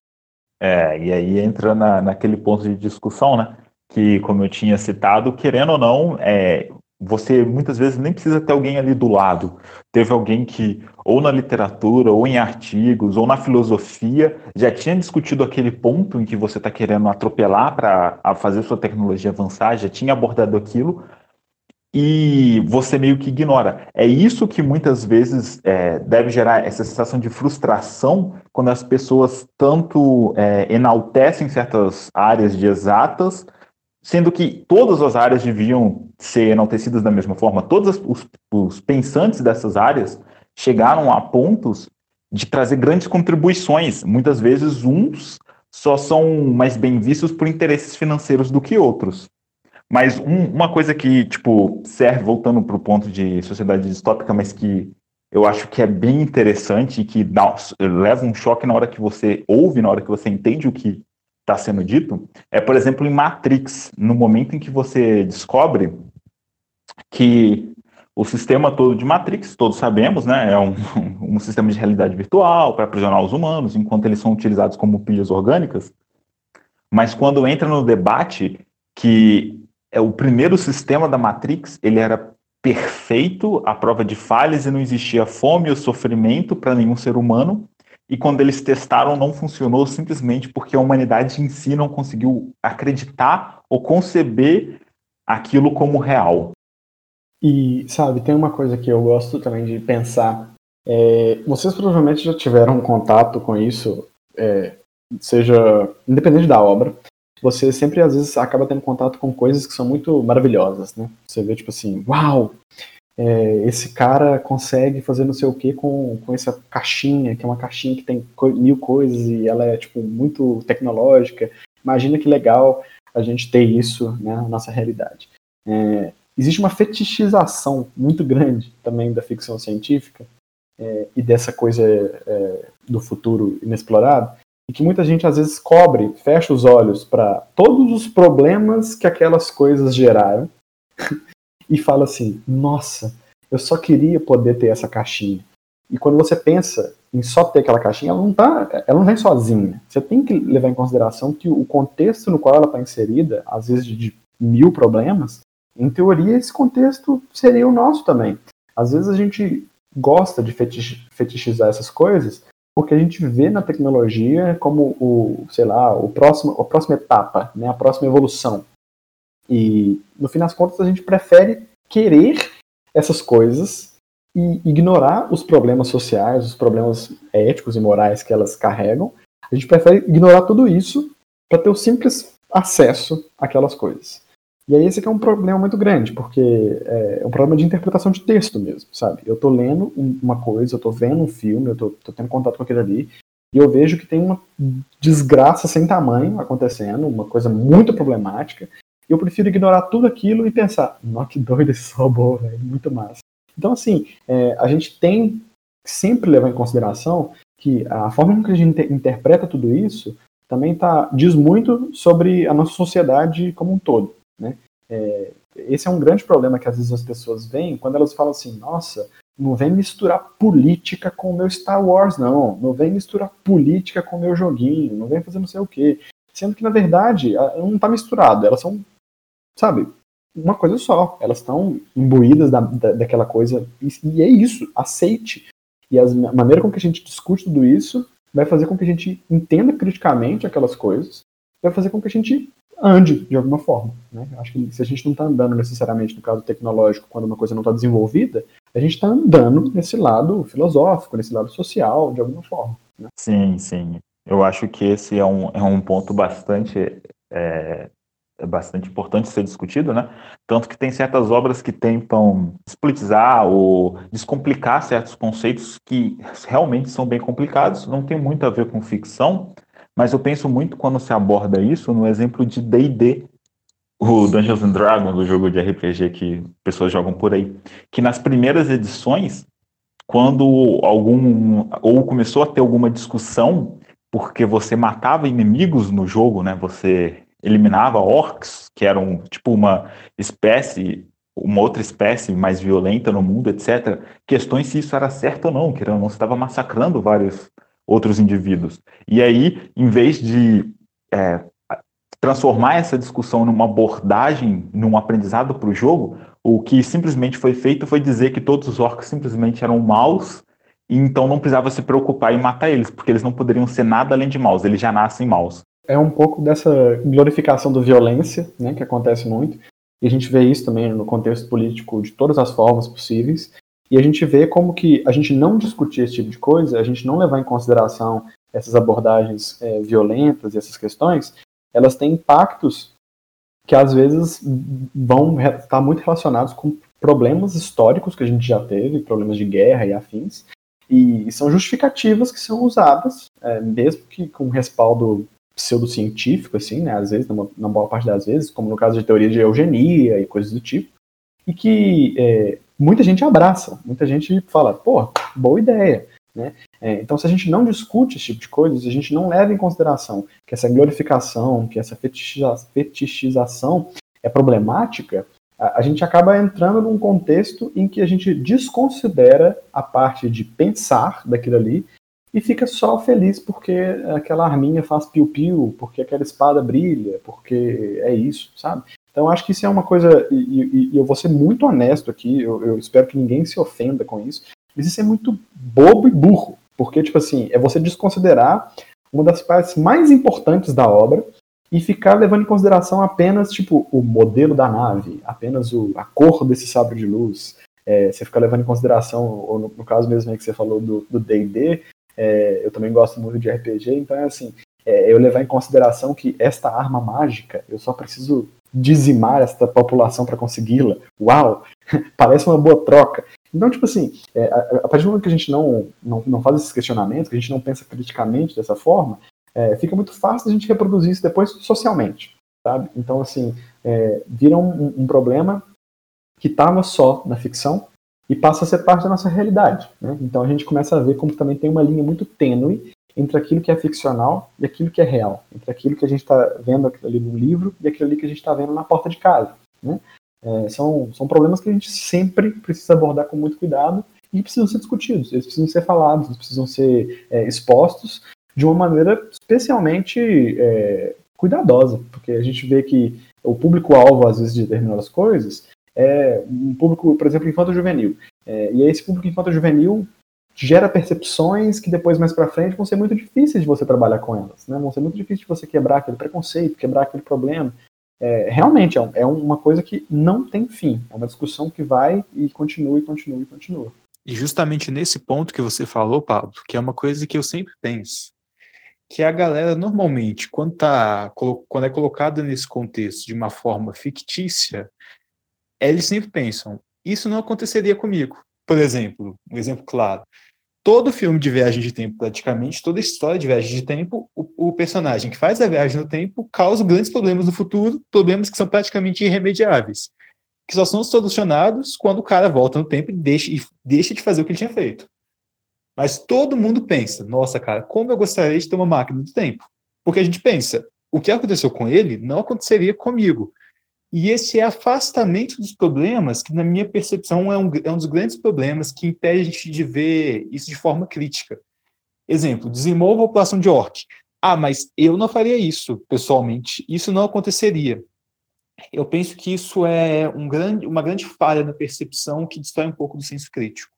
É, e aí entra na, naquele ponto de discussão, né? Que, como eu tinha citado, querendo ou não, é, você muitas vezes nem precisa ter alguém ali do lado. Teve alguém que, ou na literatura, ou em artigos, ou na filosofia, já tinha discutido aquele ponto em que você está querendo atropelar para fazer sua tecnologia avançar, já tinha abordado aquilo, e você meio que ignora. É isso que muitas vezes é, deve gerar essa sensação de frustração quando as pessoas tanto é, enaltecem certas áreas de exatas sendo que todas as áreas deviam ser enaltecidas da mesma forma. Todos os, os, pensantes dessas áreas chegaram a pontos de trazer grandes contribuições. Muitas vezes, uns só são mais bem vistos por interesses financeiros do que outros. Mas um, uma coisa que, tipo, serve, voltando para o ponto de sociedade distópica, mas que eu acho que é bem interessante e que dá, leva um choque na hora que você ouve, na hora que você entende o que está sendo dito, é, por exemplo, em Matrix, no momento em que você descobre que o sistema todo de Matrix, todos sabemos, né, é um, um sistema de realidade virtual para aprisionar os humanos, enquanto eles são utilizados como pilhas orgânicas. Mas quando entra no debate que é o primeiro sistema da Matrix, ele era perfeito, à prova de falhas e não existia fome ou sofrimento para nenhum ser humano. E quando eles testaram, não funcionou simplesmente porque a humanidade em si não conseguiu acreditar ou conceber aquilo como real. E, sabe, tem uma coisa que eu gosto também de pensar. É, vocês provavelmente já tiveram contato com isso, é, seja independente da obra, você sempre às vezes acaba tendo contato com coisas que são muito maravilhosas, né? Você vê tipo assim, uau, é, esse cara consegue fazer não sei o que com, com essa caixinha, que é uma caixinha que tem mil coisas e ela é tipo muito tecnológica. Imagina que legal a gente ter isso né, na nossa realidade. É, existe uma fetichização muito grande também da ficção científica é, e dessa coisa é, do futuro inexplorado, e que muita gente às vezes cobre, fecha os olhos para todos os problemas que aquelas coisas geraram e fala assim: nossa, eu só queria poder ter essa caixinha. E quando você pensa em só ter aquela caixinha, ela não tá, ela não vem sozinha. Você tem que levar em consideração que o contexto no qual ela está inserida, às vezes de mil problemas, em teoria esse contexto seria o nosso também. Às vezes a gente gosta de fetichizar essas coisas porque a gente vê na tecnologia como o, sei lá, o próximo, a próxima etapa, né, a próxima evolução. E no fim das contas a gente prefere querer essas coisas e ignorar os problemas sociais, os problemas éticos e morais que elas carregam. A gente prefere ignorar tudo isso para ter o simples acesso àquelas coisas. E aí esse é um problema muito grande, porque é, é um problema de interpretação de texto mesmo, sabe? Eu tô lendo uma coisa, eu tô vendo um filme, eu tô, tô tendo contato com aquilo ali, e eu vejo que tem uma desgraça sem tamanho acontecendo, uma coisa muito problemática, eu prefiro ignorar tudo aquilo e pensar, nossa, que doido esse robô, velho, muito massa. Então, assim, é, a gente tem que sempre levar em consideração que a forma como a gente interpreta tudo isso também tá, diz muito sobre a nossa sociedade como um todo. Né? É, esse é um grande problema que às vezes as pessoas veem quando elas falam assim: nossa, não vem misturar política com o meu Star Wars, não. Não vem misturar política com o meu joguinho. Não vem fazer não sei o quê. Sendo que, na verdade, não está misturado. Elas são, sabe, uma coisa só. Elas estão imbuídas da, da, daquela coisa. E, e, é isso. Aceite. E a maneira com que a gente discute tudo isso vai fazer com que a gente entenda criticamente aquelas coisas. Vai fazer com que a gente ande de alguma forma. Né? Acho que se a gente não está andando necessariamente no caso tecnológico, quando uma coisa não está desenvolvida, a gente está andando nesse lado filosófico, nesse lado social, de alguma forma. Né? Sim, sim. Eu acho que esse é um, é um ponto bastante, é, é bastante importante ser discutido, né? Tanto que tem certas obras que tentam splitizar ou descomplicar certos conceitos que realmente são bem complicados, não tem muito a ver com ficção, mas eu penso muito quando se aborda isso no exemplo de D&D, o Dungeons and Dragons, o jogo de RPG que pessoas jogam por aí, que nas primeiras edições, quando algum ou começou a ter alguma discussão porque você matava inimigos no jogo, né? Você eliminava orcs, que eram tipo uma espécie, uma outra espécie mais violenta no mundo, etc. Questões se isso era certo ou não, que não, estava massacrando vários outros indivíduos. E aí, em vez de é, transformar essa discussão numa abordagem, num aprendizado para o jogo, o que simplesmente foi feito foi dizer que todos os orcs simplesmente eram maus e então não precisava se preocupar em matar eles, porque eles não poderiam ser nada além de maus, eles já nascem maus. É um pouco dessa glorificação da violência, né, que acontece muito, e a gente vê isso também no contexto político de todas as formas possíveis, e a gente vê como que a gente não discutir esse tipo de coisa, a gente não levar em consideração essas abordagens é, violentas e essas questões, elas têm impactos que às vezes vão estar muito relacionados com problemas históricos que a gente já teve, problemas de guerra e afins, e são justificativas que são usadas, é, mesmo que com respaldo pseudocientífico, assim, né, às vezes, na boa parte das vezes, como no caso de teoria de eugenia e coisas do tipo, e que é, muita gente abraça, muita gente fala, pô, boa ideia. Né? É, então, se a gente não discute esse tipo de coisa, se a gente não leva em consideração que essa glorificação, que essa fetichização é problemática, a, a gente acaba entrando num contexto em que a gente desconsidera a parte de pensar daquilo ali e fica só feliz porque aquela arminha faz piu-piu, porque aquela espada brilha, porque é isso, sabe? Então acho que isso é uma coisa, e, e, e eu vou ser muito honesto aqui, eu, eu, espero que ninguém se ofenda com isso, mas isso é muito bobo e burro, porque, tipo assim, é você desconsiderar uma das partes mais importantes da obra e ficar levando em consideração apenas, tipo, o modelo da nave, apenas o, a cor desse sabre de luz, é, você ficar levando em consideração, ou no, no caso mesmo que você falou do D&D, é, eu também gosto muito de RPG, então é assim, é, eu levar em consideração que esta arma mágica, eu só preciso dizimar esta população para consegui-la. Uau! Parece uma boa troca. Então, tipo assim, é, a, partir do momento que a gente não, não, não faz esses questionamentos, que a gente não pensa criticamente dessa forma, é, fica muito fácil a gente reproduzir isso depois socialmente, sabe? Então, assim, é, vira um, um problema que estava só na ficção e passa a ser parte da nossa realidade. Né? Então a gente começa a ver como também tem uma linha muito tênue entre aquilo que é ficcional e aquilo que é real, entre aquilo que a gente está vendo ali no livro e aquilo ali que a gente está vendo na porta de casa. Né? É, são, são problemas que a gente sempre precisa abordar com muito cuidado e precisam ser discutidos, eles precisam ser falados, eles precisam ser é, expostos de uma maneira especialmente é, cuidadosa, porque a gente vê que o público-alvo, às vezes, de determinadas coisas é um público, por exemplo, infanto-juvenil. É, e esse público infanto-juvenil gera percepções que depois, mais para frente, vão ser muito difíceis de você trabalhar com elas. Né? Vão ser muito difíceis de você quebrar aquele preconceito, quebrar aquele problema. É, realmente, é, é uma coisa que não tem fim. É uma discussão que vai e continua, e continua, e continua. E justamente nesse ponto que você falou, Pablo, que é uma coisa que eu sempre penso, que a galera normalmente, quando, tá, quando é colocada nesse contexto de uma forma fictícia, eles sempre pensam, isso não aconteceria comigo. Por exemplo, um exemplo claro. Todo filme de viagem de tempo, praticamente, toda história de viagem de tempo, o, o personagem que faz a viagem no tempo causa grandes problemas no futuro, problemas que são praticamente irremediáveis, que só são solucionados quando o cara volta no tempo e deixa, e deixa de fazer o que ele tinha feito. Mas todo mundo pensa, nossa, cara, como eu gostaria de ter uma máquina do tempo. Porque a gente pensa, o que aconteceu com ele não aconteceria comigo. E esse afastamento dos problemas, que na minha percepção é um, é um dos grandes problemas que impede a gente de ver isso de forma crítica. Exemplo, dizimou a população de orc. Ah, mas eu não faria isso, pessoalmente. Isso não aconteceria. Eu penso que isso é um grande, uma grande falha na percepção que destrói um pouco do senso crítico.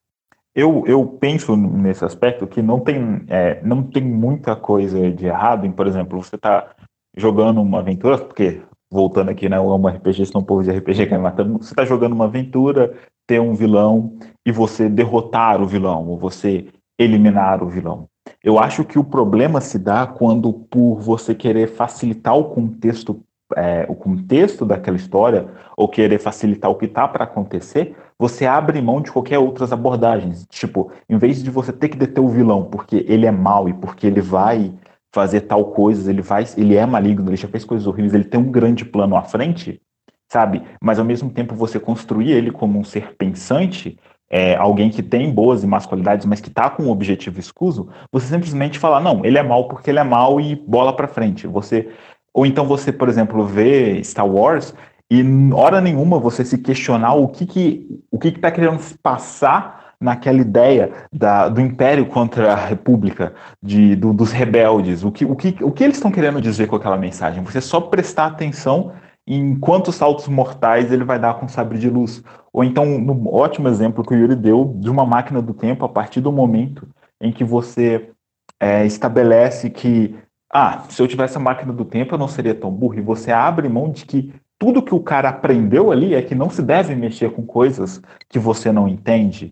Eu, eu penso nesse aspecto que não tem, é, não tem muita coisa de errado em, por exemplo, você está jogando uma aventura, porque voltando aqui, né? É um RPG, senão o povo de RPG cai matando. Você está jogando uma aventura, ter um vilão e você derrotar o vilão, ou você eliminar o vilão. Eu acho que o problema se dá quando, por você querer facilitar o contexto, é, o contexto daquela história, ou querer facilitar o que está para acontecer, você abre mão de qualquer outras abordagens. Tipo, em vez de você ter que deter o vilão porque ele é mau e porque ele vai fazer tal coisa, ele faz, ele é maligno, ele já fez coisas horríveis, ele tem um grande plano à frente, sabe? Mas ao mesmo tempo você construir ele como um ser pensante, é, alguém que tem boas e más qualidades, mas que está com um objetivo escuso, você simplesmente fala, não, ele é mal porque ele é mal e bola para frente. Você ou então você, por exemplo, vê Star Wars e hora nenhuma você se questionar o que que o que está querendo se passar naquela ideia da, do império contra a república, de, do, dos rebeldes, o que, o, que, o que eles estão querendo dizer com aquela mensagem. Você só prestar atenção em quantos saltos mortais ele vai dar com o sabre de luz. Ou então, no ótimo exemplo que o Yuri deu de uma máquina do tempo, a partir do momento em que você é, estabelece que, ah, se eu tivesse a máquina do tempo eu não seria tão burro, e você abre mão de que tudo que o cara aprendeu ali é que não se deve mexer com coisas que você não entende,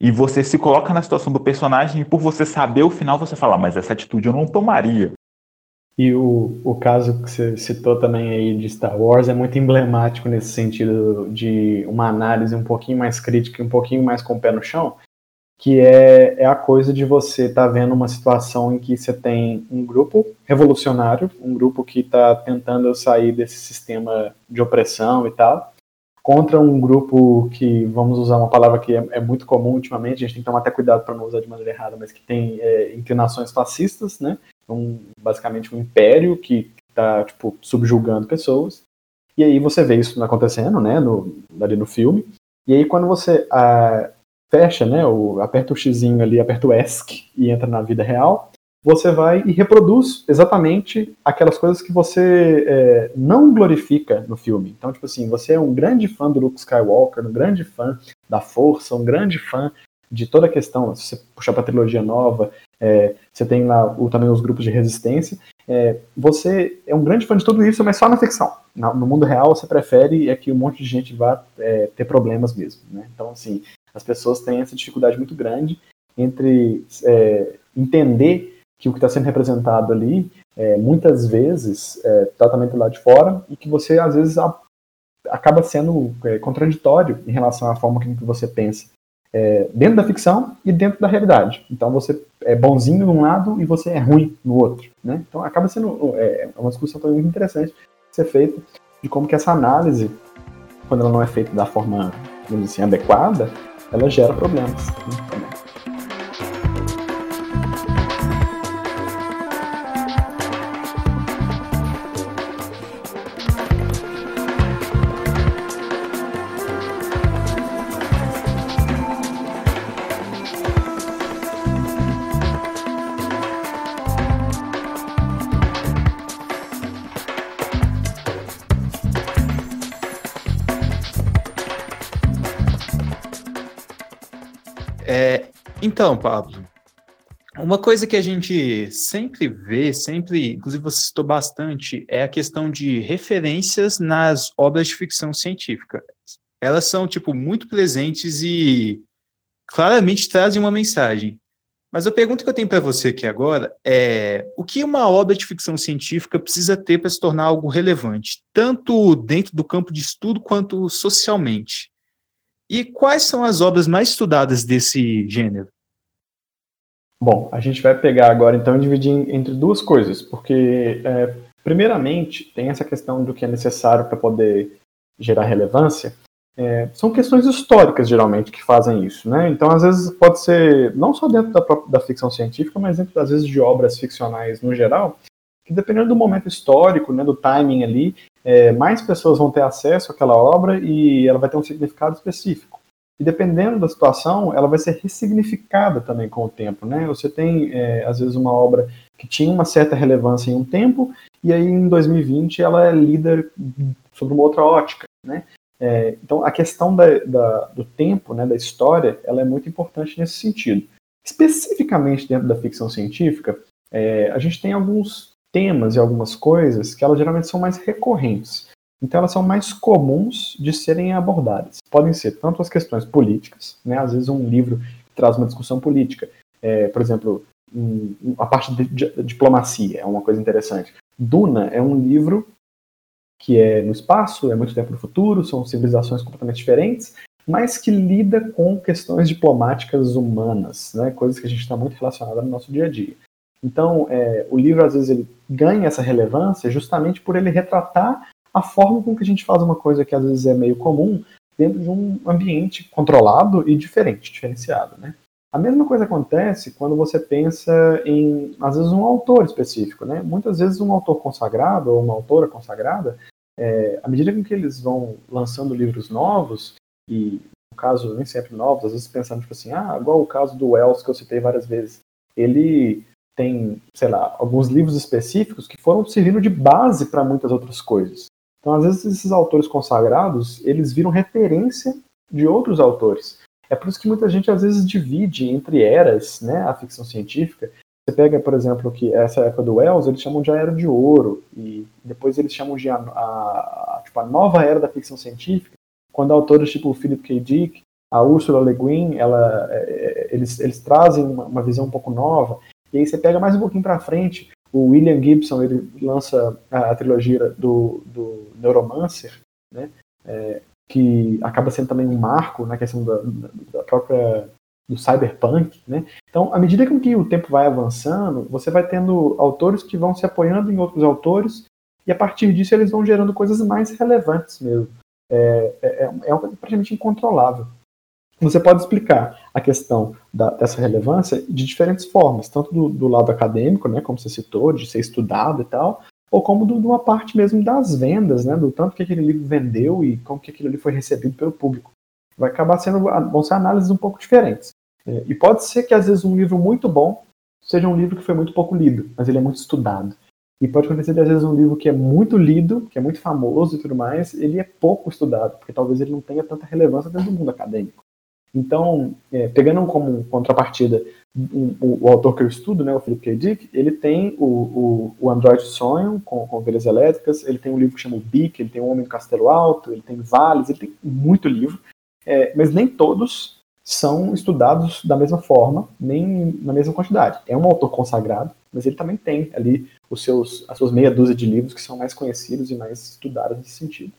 e você se coloca na situação do personagem e por você saber o final você fala, mas essa atitude eu não tomaria. E o, o caso que você citou também aí de Star Wars é muito emblemático nesse sentido de uma análise um pouquinho mais crítica um pouquinho mais com o pé no chão, que é, é a coisa de você estar tá vendo uma situação em que você tem um grupo revolucionário, um grupo que está tentando sair desse sistema de opressão e tal, contra um grupo que, vamos usar uma palavra que é, é muito comum ultimamente, a gente tem que tomar até cuidado para não usar de maneira errada, mas que tem é, inclinações fascistas, né? Um, basicamente um império que está tipo, subjugando pessoas. E aí você vê isso acontecendo, né, no, ali no filme. E aí quando você ah, fecha, né, o, aperta o xizinho ali, aperta o ESC e entra na vida real, você vai e reproduz exatamente aquelas coisas que você é, não glorifica no filme. Então, tipo assim, você é um grande fã do Luke Skywalker, um grande fã da Força, um grande fã de toda a questão, se você puxar para a trilogia nova, é, você tem lá o, também os grupos de resistência, é, você é um grande fã de tudo isso, mas só na ficção. No, no mundo real, você prefere é que um monte de gente vá é, ter problemas mesmo. Né? Então, assim, as pessoas têm essa dificuldade muito grande entre é, entender que o que está sendo representado ali, é, muitas vezes, é totalmente lá de fora, e que você, às vezes, a, acaba sendo é, contraditório em relação à forma que você pensa. É, dentro da ficção e dentro da realidade. Então você é bonzinho num lado e você é ruim no outro. Né? Então acaba sendo é, uma discussão também muito interessante ser feita de como que essa análise, quando ela não é feita da forma, assim, adequada, ela gera problemas. Né? Então, Pablo, uma coisa que a gente sempre vê, sempre, inclusive você citou bastante, é a questão de referências nas obras de ficção científica. Elas são, tipo, muito presentes e claramente trazem uma mensagem. Mas a pergunta que eu tenho para você aqui agora é: o que uma obra de ficção científica precisa ter para se tornar algo relevante, tanto dentro do campo de estudo quanto socialmente? E quais são as obras mais estudadas desse gênero? Bom, a gente vai pegar agora então e dividir entre duas coisas, porque é, primeiramente tem essa questão do que é necessário para poder gerar relevância. É, são questões históricas geralmente que fazem isso, né? Então às vezes pode ser não só dentro da, da ficção científica, mas dentro às vezes de obras ficcionais no geral, que dependendo do momento histórico, né, do timing ali, é, mais pessoas vão ter acesso àquela obra e ela vai ter um significado específico. E dependendo da situação, ela vai ser ressignificada também com o tempo, né? Você tem, é, às vezes, uma obra que tinha uma certa relevância em um tempo, e aí em 2020 ela é líder sobre uma outra ótica, né? É, então a questão da, da, do tempo, né, da história, ela é muito importante nesse sentido. Especificamente dentro da ficção científica, é, a gente tem alguns temas e algumas coisas que elas geralmente são mais recorrentes. Então elas são mais comuns de serem abordadas. Podem ser tanto as questões políticas, né? às vezes um livro traz uma discussão política. É, por exemplo, a parte de, diplomacia é uma coisa interessante. Duna é um livro que é no espaço, é muito tempo no futuro, são civilizações completamente diferentes, mas que lida com questões diplomáticas humanas, né? coisas que a gente está muito relacionada no nosso dia a dia. Então, é, o livro às vezes ele ganha essa relevância justamente por ele retratar a forma com que a gente faz uma coisa que às vezes é meio comum dentro de um ambiente controlado e diferente, diferenciado, né? A mesma coisa acontece quando você pensa em, às vezes, um autor específico, né? Muitas vezes um autor consagrado ou uma autora consagrada, é, à medida que eles vão lançando livros novos, e no caso nem sempre novos, às vezes pensando tipo assim, ah, igual o caso do Wells que eu citei várias vezes, ele tem, sei lá, alguns livros específicos que foram servindo de base para muitas outras coisas. Então, às vezes, esses autores consagrados, eles viram referência de outros autores. É por isso que muita gente, às vezes, divide entre eras, né, a ficção científica. Você pega, por exemplo, que essa época do Wells, eles chamam de a Era de Ouro, e depois eles chamam de a, a, tipo, a nova era da ficção científica, quando autores tipo Philip K. Dick, a Ursula Le Guin, ela, é, é, eles, eles trazem uma, uma visão um pouco nova, e aí você pega mais um pouquinho para frente, o William Gibson ele lança a, a trilogia do, do Neuromancer, né, é, que acaba sendo também um marco na questão da, da própria do cyberpunk, né? Então, à medida que o tempo vai avançando, você vai tendo autores que vão se apoiando em outros autores e a partir disso eles vão gerando coisas mais relevantes mesmo. é, é, é coisa praticamente incontrolável. Você pode explicar a questão da, dessa relevância de diferentes formas, tanto do, do, lado acadêmico, né, como você citou, de ser estudado e tal, ou como de uma parte mesmo das vendas, né, do tanto que aquele livro vendeu e como que aquilo ali foi recebido pelo público. Vai acabar sendo, vão ser análises um pouco diferentes. É, e pode ser que às vezes um livro muito bom seja um livro que foi muito pouco lido, mas ele é muito estudado. E pode acontecer de, às vezes, um livro que é muito lido, que é muito famoso e tudo mais, ele é pouco estudado, porque talvez ele não tenha tanta relevância dentro do mundo acadêmico. Então, é, pegando como contrapartida um, o, o, autor que eu estudo, né, o Philip K. Dick, ele tem o, o, o Android Sonho, com, com ovelhas elétricas, ele tem um livro que chama o Bic, ele tem O Homem do Castelo Alto, ele tem Vales, ele tem muito livro, é, mas nem todos são estudados da mesma forma, nem na mesma quantidade. É um autor consagrado, mas ele também tem ali os seus, as suas meia dúzia de livros que são mais conhecidos e mais estudados nesse sentido.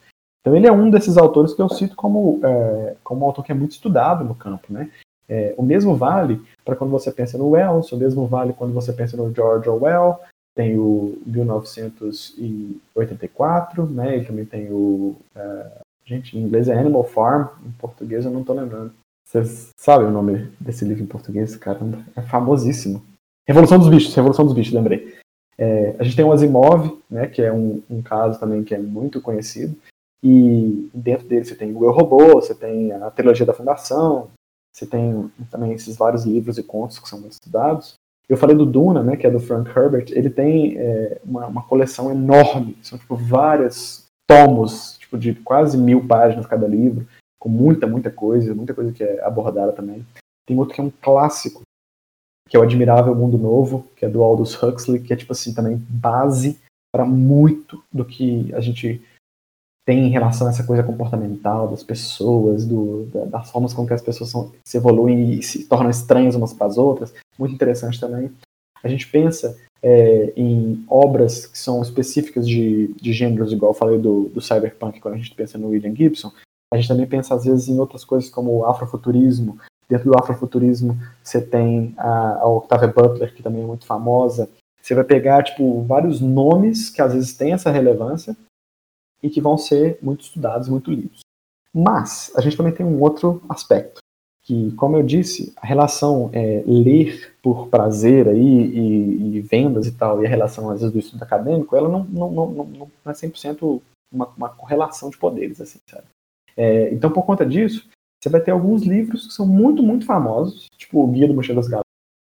Então ele é um desses autores que eu cito como, é, como um autor que é muito estudado no campo. Né? É, o mesmo vale para quando você pensa no Wells, o mesmo vale quando você pensa no George Orwell, tem o 1984, né? E também tem o. É, gente, em inglês é Animal Farm, em português eu não estou lembrando. Vocês sabem o nome desse livro em português? Caramba, é famosíssimo. Revolução dos Bichos, Revolução dos Bichos, lembrei. É, a gente tem o Asimov, né, que é um, um, caso também que é muito conhecido, e dentro dele você tem o Eu Robô, você tem a trilogia da Fundação, você tem também esses vários livros e contos que são muito estudados. Eu falei do Duna, né, que é do Frank Herbert, ele tem é, uma, uma, coleção enorme, são tipo vários tomos, tipo de quase mil páginas cada livro, com muita, muita coisa, muita coisa que é abordada também. Tem outro que é um clássico, que é o Admirável Mundo Novo, que é do Aldous Huxley, que é tipo assim também base para muito do que a gente tem em relação a essa coisa comportamental das pessoas, do, das formas com que as pessoas são, se evoluem e se tornam estranhas umas para as outras, muito interessante também. A gente pensa é, em obras que são específicas de, de gêneros, igual eu falei do, do cyberpunk, quando a gente pensa no William Gibson, a gente também pensa, às vezes, em outras coisas como o afrofuturismo. Dentro do afrofuturismo, você tem a, a Octavia Butler, que também é muito famosa. Você vai pegar, tipo, vários nomes que às vezes têm essa relevância e que vão ser muito estudados, muito lidos. Mas, a gente também tem um outro aspecto, que, como eu disse, a relação é, ler por prazer aí, e, e, vendas e tal, e a relação, às vezes, do estudo acadêmico, ela não, não, não, não, não é 100% uma, uma correlação de poderes, assim, sabe? É, então, por conta disso, você vai ter alguns livros que são muito, muito famosos, tipo o Guia do Mochila das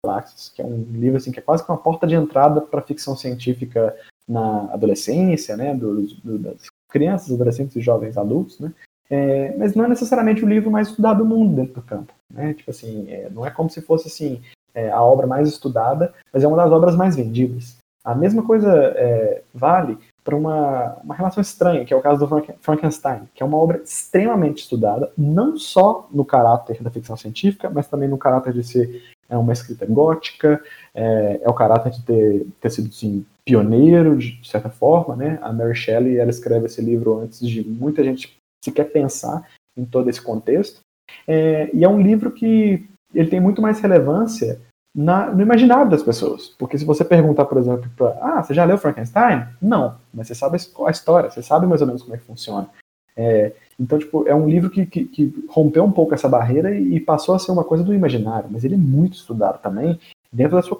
Galáxias, que é um livro assim, que é quase que uma porta de entrada para ficção científica na adolescência, né, do, do, das crianças, adolescentes e jovens adultos, né, é, mas não é necessariamente o livro mais estudado do mundo dentro do campo, né, tipo assim, é, não é como se fosse assim é, a obra mais estudada, mas é uma das obras mais vendidas. A mesma coisa é, vale para uma, uma relação estranha, que é o caso do Frankenstein, que é uma obra extremamente estudada, não só no caráter da ficção científica, mas também no caráter de ser é, uma escrita gótica, é, é o caráter de ter, ter sido assim, pioneiro, de, certa forma. Né? A Mary Shelley ela escreve esse livro antes de muita gente sequer pensar em todo esse contexto. É, e é um livro que ele tem muito mais relevância na, no imaginário das pessoas. Porque se você perguntar, por exemplo, pra, ah, você já leu Frankenstein? Não, mas você sabe a história, você sabe mais ou menos como é que funciona. É, então, tipo, é um livro que, que, que, rompeu um pouco essa barreira e, passou a ser uma coisa do imaginário, mas ele é muito estudado também dentro da sua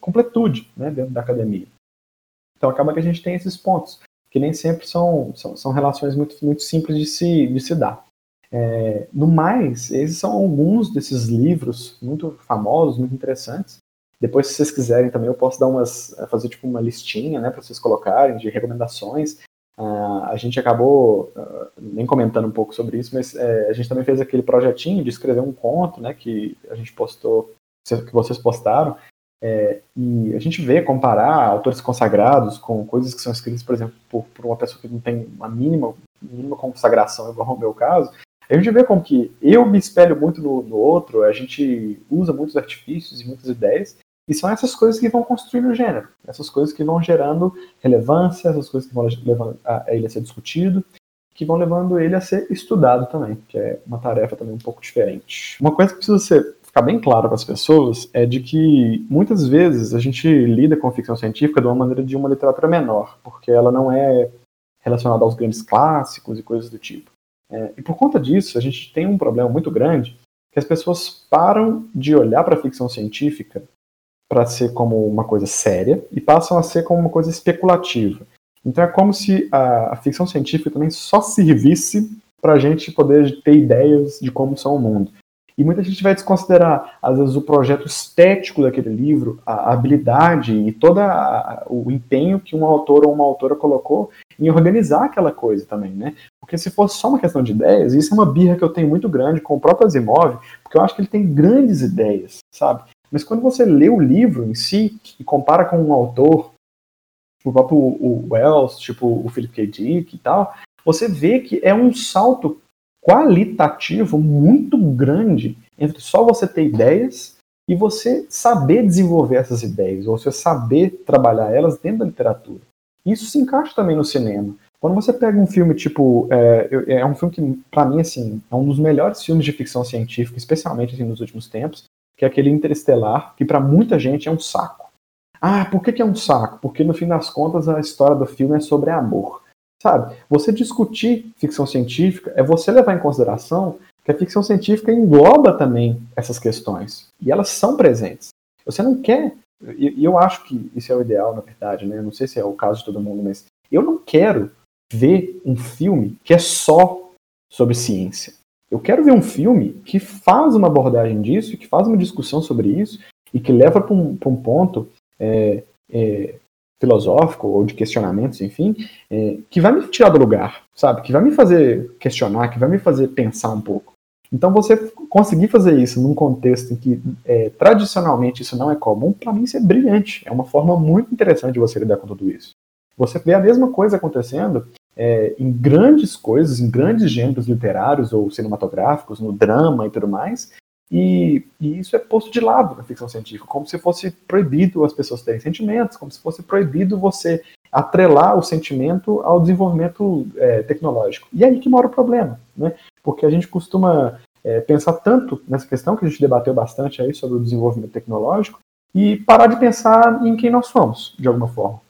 completude, né, dentro da academia. Então acaba que a gente tem esses pontos, que nem sempre são, são, são relações muito, muito simples de se, de se dar. É, no mais, esses são alguns desses livros muito famosos, muito interessantes. Depois, se vocês quiserem também, eu posso dar umas, eh, fazer tipo uma listinha, né, para vocês colocarem de recomendações. Uh, a gente acabou uh, nem comentando um pouco sobre isso, mas uh, a gente também fez aquele projetinho de escrever um conto, né, que a gente postou, que vocês postaram, é, e a gente vê comparar autores consagrados com coisas que são escritas, por exemplo, por, por uma pessoa que não tem uma mínima, mínima consagração, igual o meu caso, a gente vê como que eu me espelho muito no, no, outro, a gente usa muitos artifícios e muitas ideias, e são essas coisas que vão construindo o gênero, essas coisas que vão gerando relevância, essas coisas que vão levando a ele a ser discutido, que vão levando ele a ser estudado também, que é uma tarefa também um pouco diferente. Uma coisa que precisa ser, ficar bem clara para as pessoas é de que muitas vezes a gente lida com ficção científica de uma maneira de uma literatura menor, porque ela não é relacionada aos grandes clássicos e coisas do tipo. É, e por conta disso, a gente tem um problema muito grande que as pessoas param de olhar para a ficção científica para ser como uma coisa séria e passam a ser como uma coisa especulativa. Então é como se a, a ficção científica também só servisse para a gente poder ter ideias de como são o mundo. E muita gente vai desconsiderar, às vezes, o projeto estético daquele livro, a habilidade e todo o empenho que um autor ou uma autora colocou em organizar aquela coisa também, né? Porque se fosse só uma questão de ideias, isso é uma birra que eu tenho muito grande com o próprio Asimov, porque eu acho que ele tem grandes ideias, sabe? Mas quando você lê o livro em si e compara com um autor, o próprio o Wells, tipo o Philip K. Dick e tal, você vê que é um salto qualitativo muito grande entre só você ter ideias e você saber desenvolver essas ideias, ou você saber trabalhar elas dentro da literatura. Isso se encaixa também no cinema. Quando você pega um filme tipo. É, é um filme que, para mim, assim, é um dos melhores filmes de ficção científica, especialmente assim, nos últimos tempos, que é aquele Interestelar, que para muita gente é um saco. Ah, por que, que é um saco? Porque no fim das contas a história do filme é sobre amor. Sabe? Você discutir ficção científica é você levar em consideração que a ficção científica engloba também essas questões. E elas são presentes. Você não quer. E eu acho que isso é o ideal, na verdade, né? Não sei se é o caso de todo mundo, mas eu não quero ver um filme que é só sobre ciência. Eu quero ver um filme que faz uma abordagem disso, que faz uma discussão sobre isso e que leva para um, um, ponto é, é, filosófico ou de questionamentos, enfim, é, que vai me tirar do lugar, sabe? Que vai me fazer questionar, que vai me fazer pensar um pouco. Então, você conseguir fazer isso num contexto em que é, tradicionalmente isso não é comum, para mim isso é brilhante. É uma forma muito interessante de você lidar com tudo isso. Você vê a mesma coisa acontecendo é, em grandes coisas, em grandes gêneros literários ou cinematográficos, no drama e tudo mais, e, e, isso é posto de lado na ficção científica, como se fosse proibido as pessoas terem sentimentos, como se fosse proibido você atrelar o sentimento ao desenvolvimento é, tecnológico. E é aí que mora o problema, né? Porque a gente costuma é, pensar tanto nessa questão que a gente debateu bastante aí sobre o desenvolvimento tecnológico e parar de pensar em quem nós somos, de alguma forma.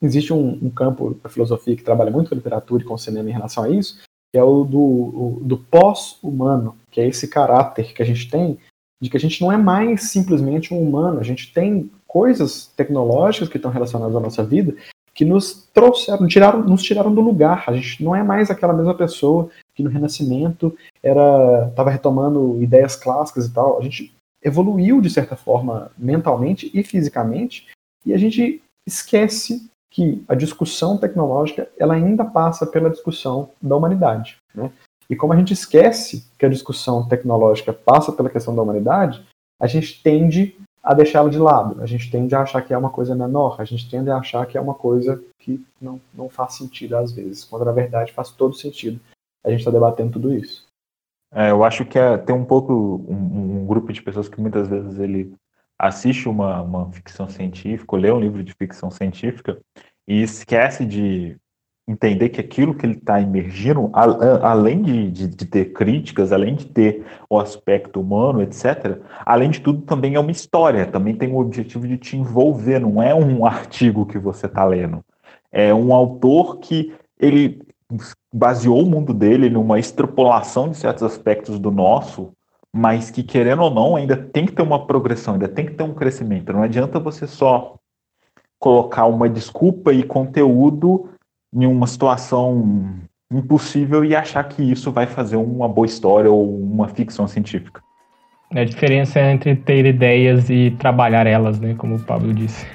Existe um, um campo da filosofia que trabalha muito com literatura e com cinema em relação a isso, que é o do, o, do pós-humano, que é esse caráter que a gente tem de que a gente não é mais simplesmente um humano, a gente tem coisas tecnológicas que estão relacionadas à nossa vida que nos trouxeram, tiraram, nos tiraram do lugar. A gente não é mais aquela mesma pessoa que no Renascimento era estava retomando ideias clássicas e tal. A gente evoluiu de certa forma mentalmente e fisicamente e a gente esquece que a discussão tecnológica ela ainda passa pela discussão da humanidade. Né? E como a gente esquece que a discussão tecnológica passa pela questão da humanidade, a gente tende a deixá-la de lado, a gente tende a achar que é uma coisa menor, a gente tende a achar que é uma coisa que não, não faz sentido às vezes, quando na verdade faz todo sentido. A gente está debatendo tudo isso. É, eu acho que é, tem um pouco um, um, grupo de pessoas que muitas vezes ele assiste uma, uma ficção científica, lê um livro de ficção científica e esquece de entender que aquilo que ele está emergindo, além de, de, de, ter críticas, além de ter o aspecto humano, etc., além de tudo, também é uma história, também tem o objetivo de te envolver, não é um artigo que você está lendo. É um autor que ele baseou o mundo dele numa extrapolação de certos aspectos do nosso, mas que, querendo ou não, ainda tem que ter uma progressão, ainda tem que ter um crescimento. Não adianta você só colocar uma desculpa e conteúdo em uma situação impossível e achar que isso vai fazer uma boa história ou uma ficção científica. A diferença é entre ter ideias e trabalhar elas, né, como o Pablo disse.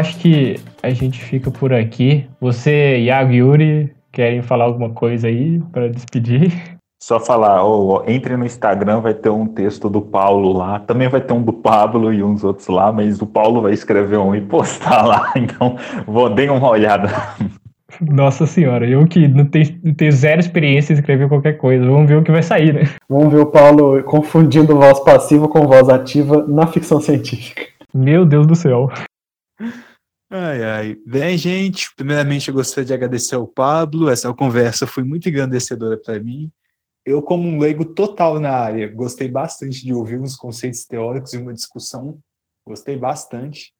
Acho que a gente fica por aqui. Você, Iago e Yuri, querem falar alguma coisa aí para despedir? Só falar, oh, entre no Instagram, vai ter um texto do Paulo lá, também vai ter um do Pablo e uns outros lá, mas o Paulo vai escrever um e postar lá, então vou dar uma olhada. Nossa senhora, eu que não tenho, não tenho zero experiência em escrever qualquer coisa, vamos ver o que vai sair, né? Vamos ver o Paulo confundindo voz passiva com voz ativa na ficção científica. Meu Deus do céu. Ai, ai. Bem, gente, primeiramente eu gostaria de agradecer ao Pablo, essa conversa foi muito engrandecedora para mim eu, como um leigo total na área, gostei bastante de ouvir uns conceitos teóricos e uma discussão. Gostei bastante.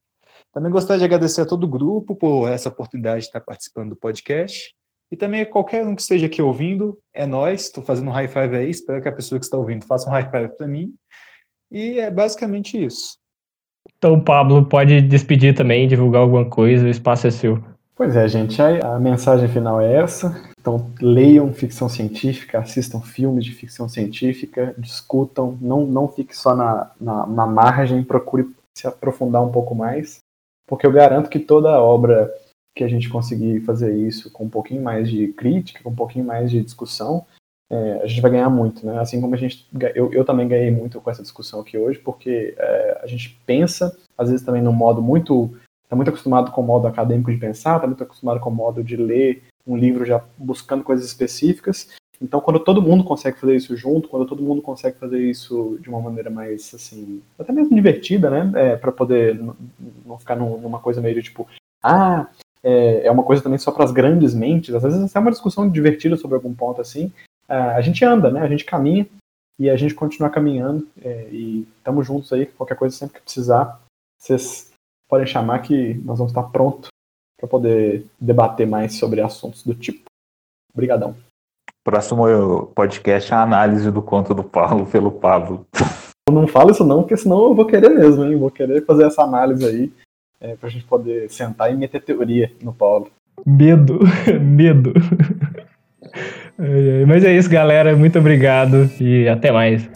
Também gostaria de agradecer a todo o grupo por essa oportunidade de estar participando do podcast. E também a qualquer um que esteja aqui ouvindo, é nós. Estou fazendo um high five aí, espero que a pessoa que está ouvindo faça um high five para mim. E é basicamente isso. Então, Pablo, pode despedir também, divulgar alguma coisa, o espaço é seu. Pois é, gente, a, a mensagem final é essa. Então, leiam ficção científica, assistam filmes de ficção científica, discutam, não, não fique só na, na, na, margem, procure se aprofundar um pouco mais, porque eu garanto que toda obra que a gente conseguir fazer isso com um pouquinho mais de crítica, com um pouquinho mais de discussão, é, a gente vai ganhar muito, né? Assim como a gente, eu, eu também ganhei muito com essa discussão aqui hoje, porque é, a gente pensa, às vezes também num modo muito, está muito acostumado com o modo acadêmico de pensar, está muito acostumado com o modo de ler um livro já buscando coisas específicas. Então, quando todo mundo consegue fazer isso junto, quando todo mundo consegue fazer isso de uma maneira mais, assim, até mesmo divertida, né, é, para poder não ficar numa coisa meio de tipo, ah, é, é uma coisa também só para as grandes mentes, às vezes é uma discussão divertida sobre algum ponto assim, a gente anda, né, a gente caminha e a gente continua caminhando é, e estamos juntos aí, qualquer coisa sempre que precisar, vocês podem chamar que nós vamos estar pronto para poder debater mais sobre assuntos do tipo. Obrigadão. Próximo podcast é a análise do conto do Paulo pelo Pablo. Eu não falo isso não, porque senão eu vou querer mesmo, hein? Vou querer fazer essa análise aí é, pra gente poder sentar e meter teoria no Paulo. Medo, medo. Mas é isso, galera. Muito obrigado e até mais.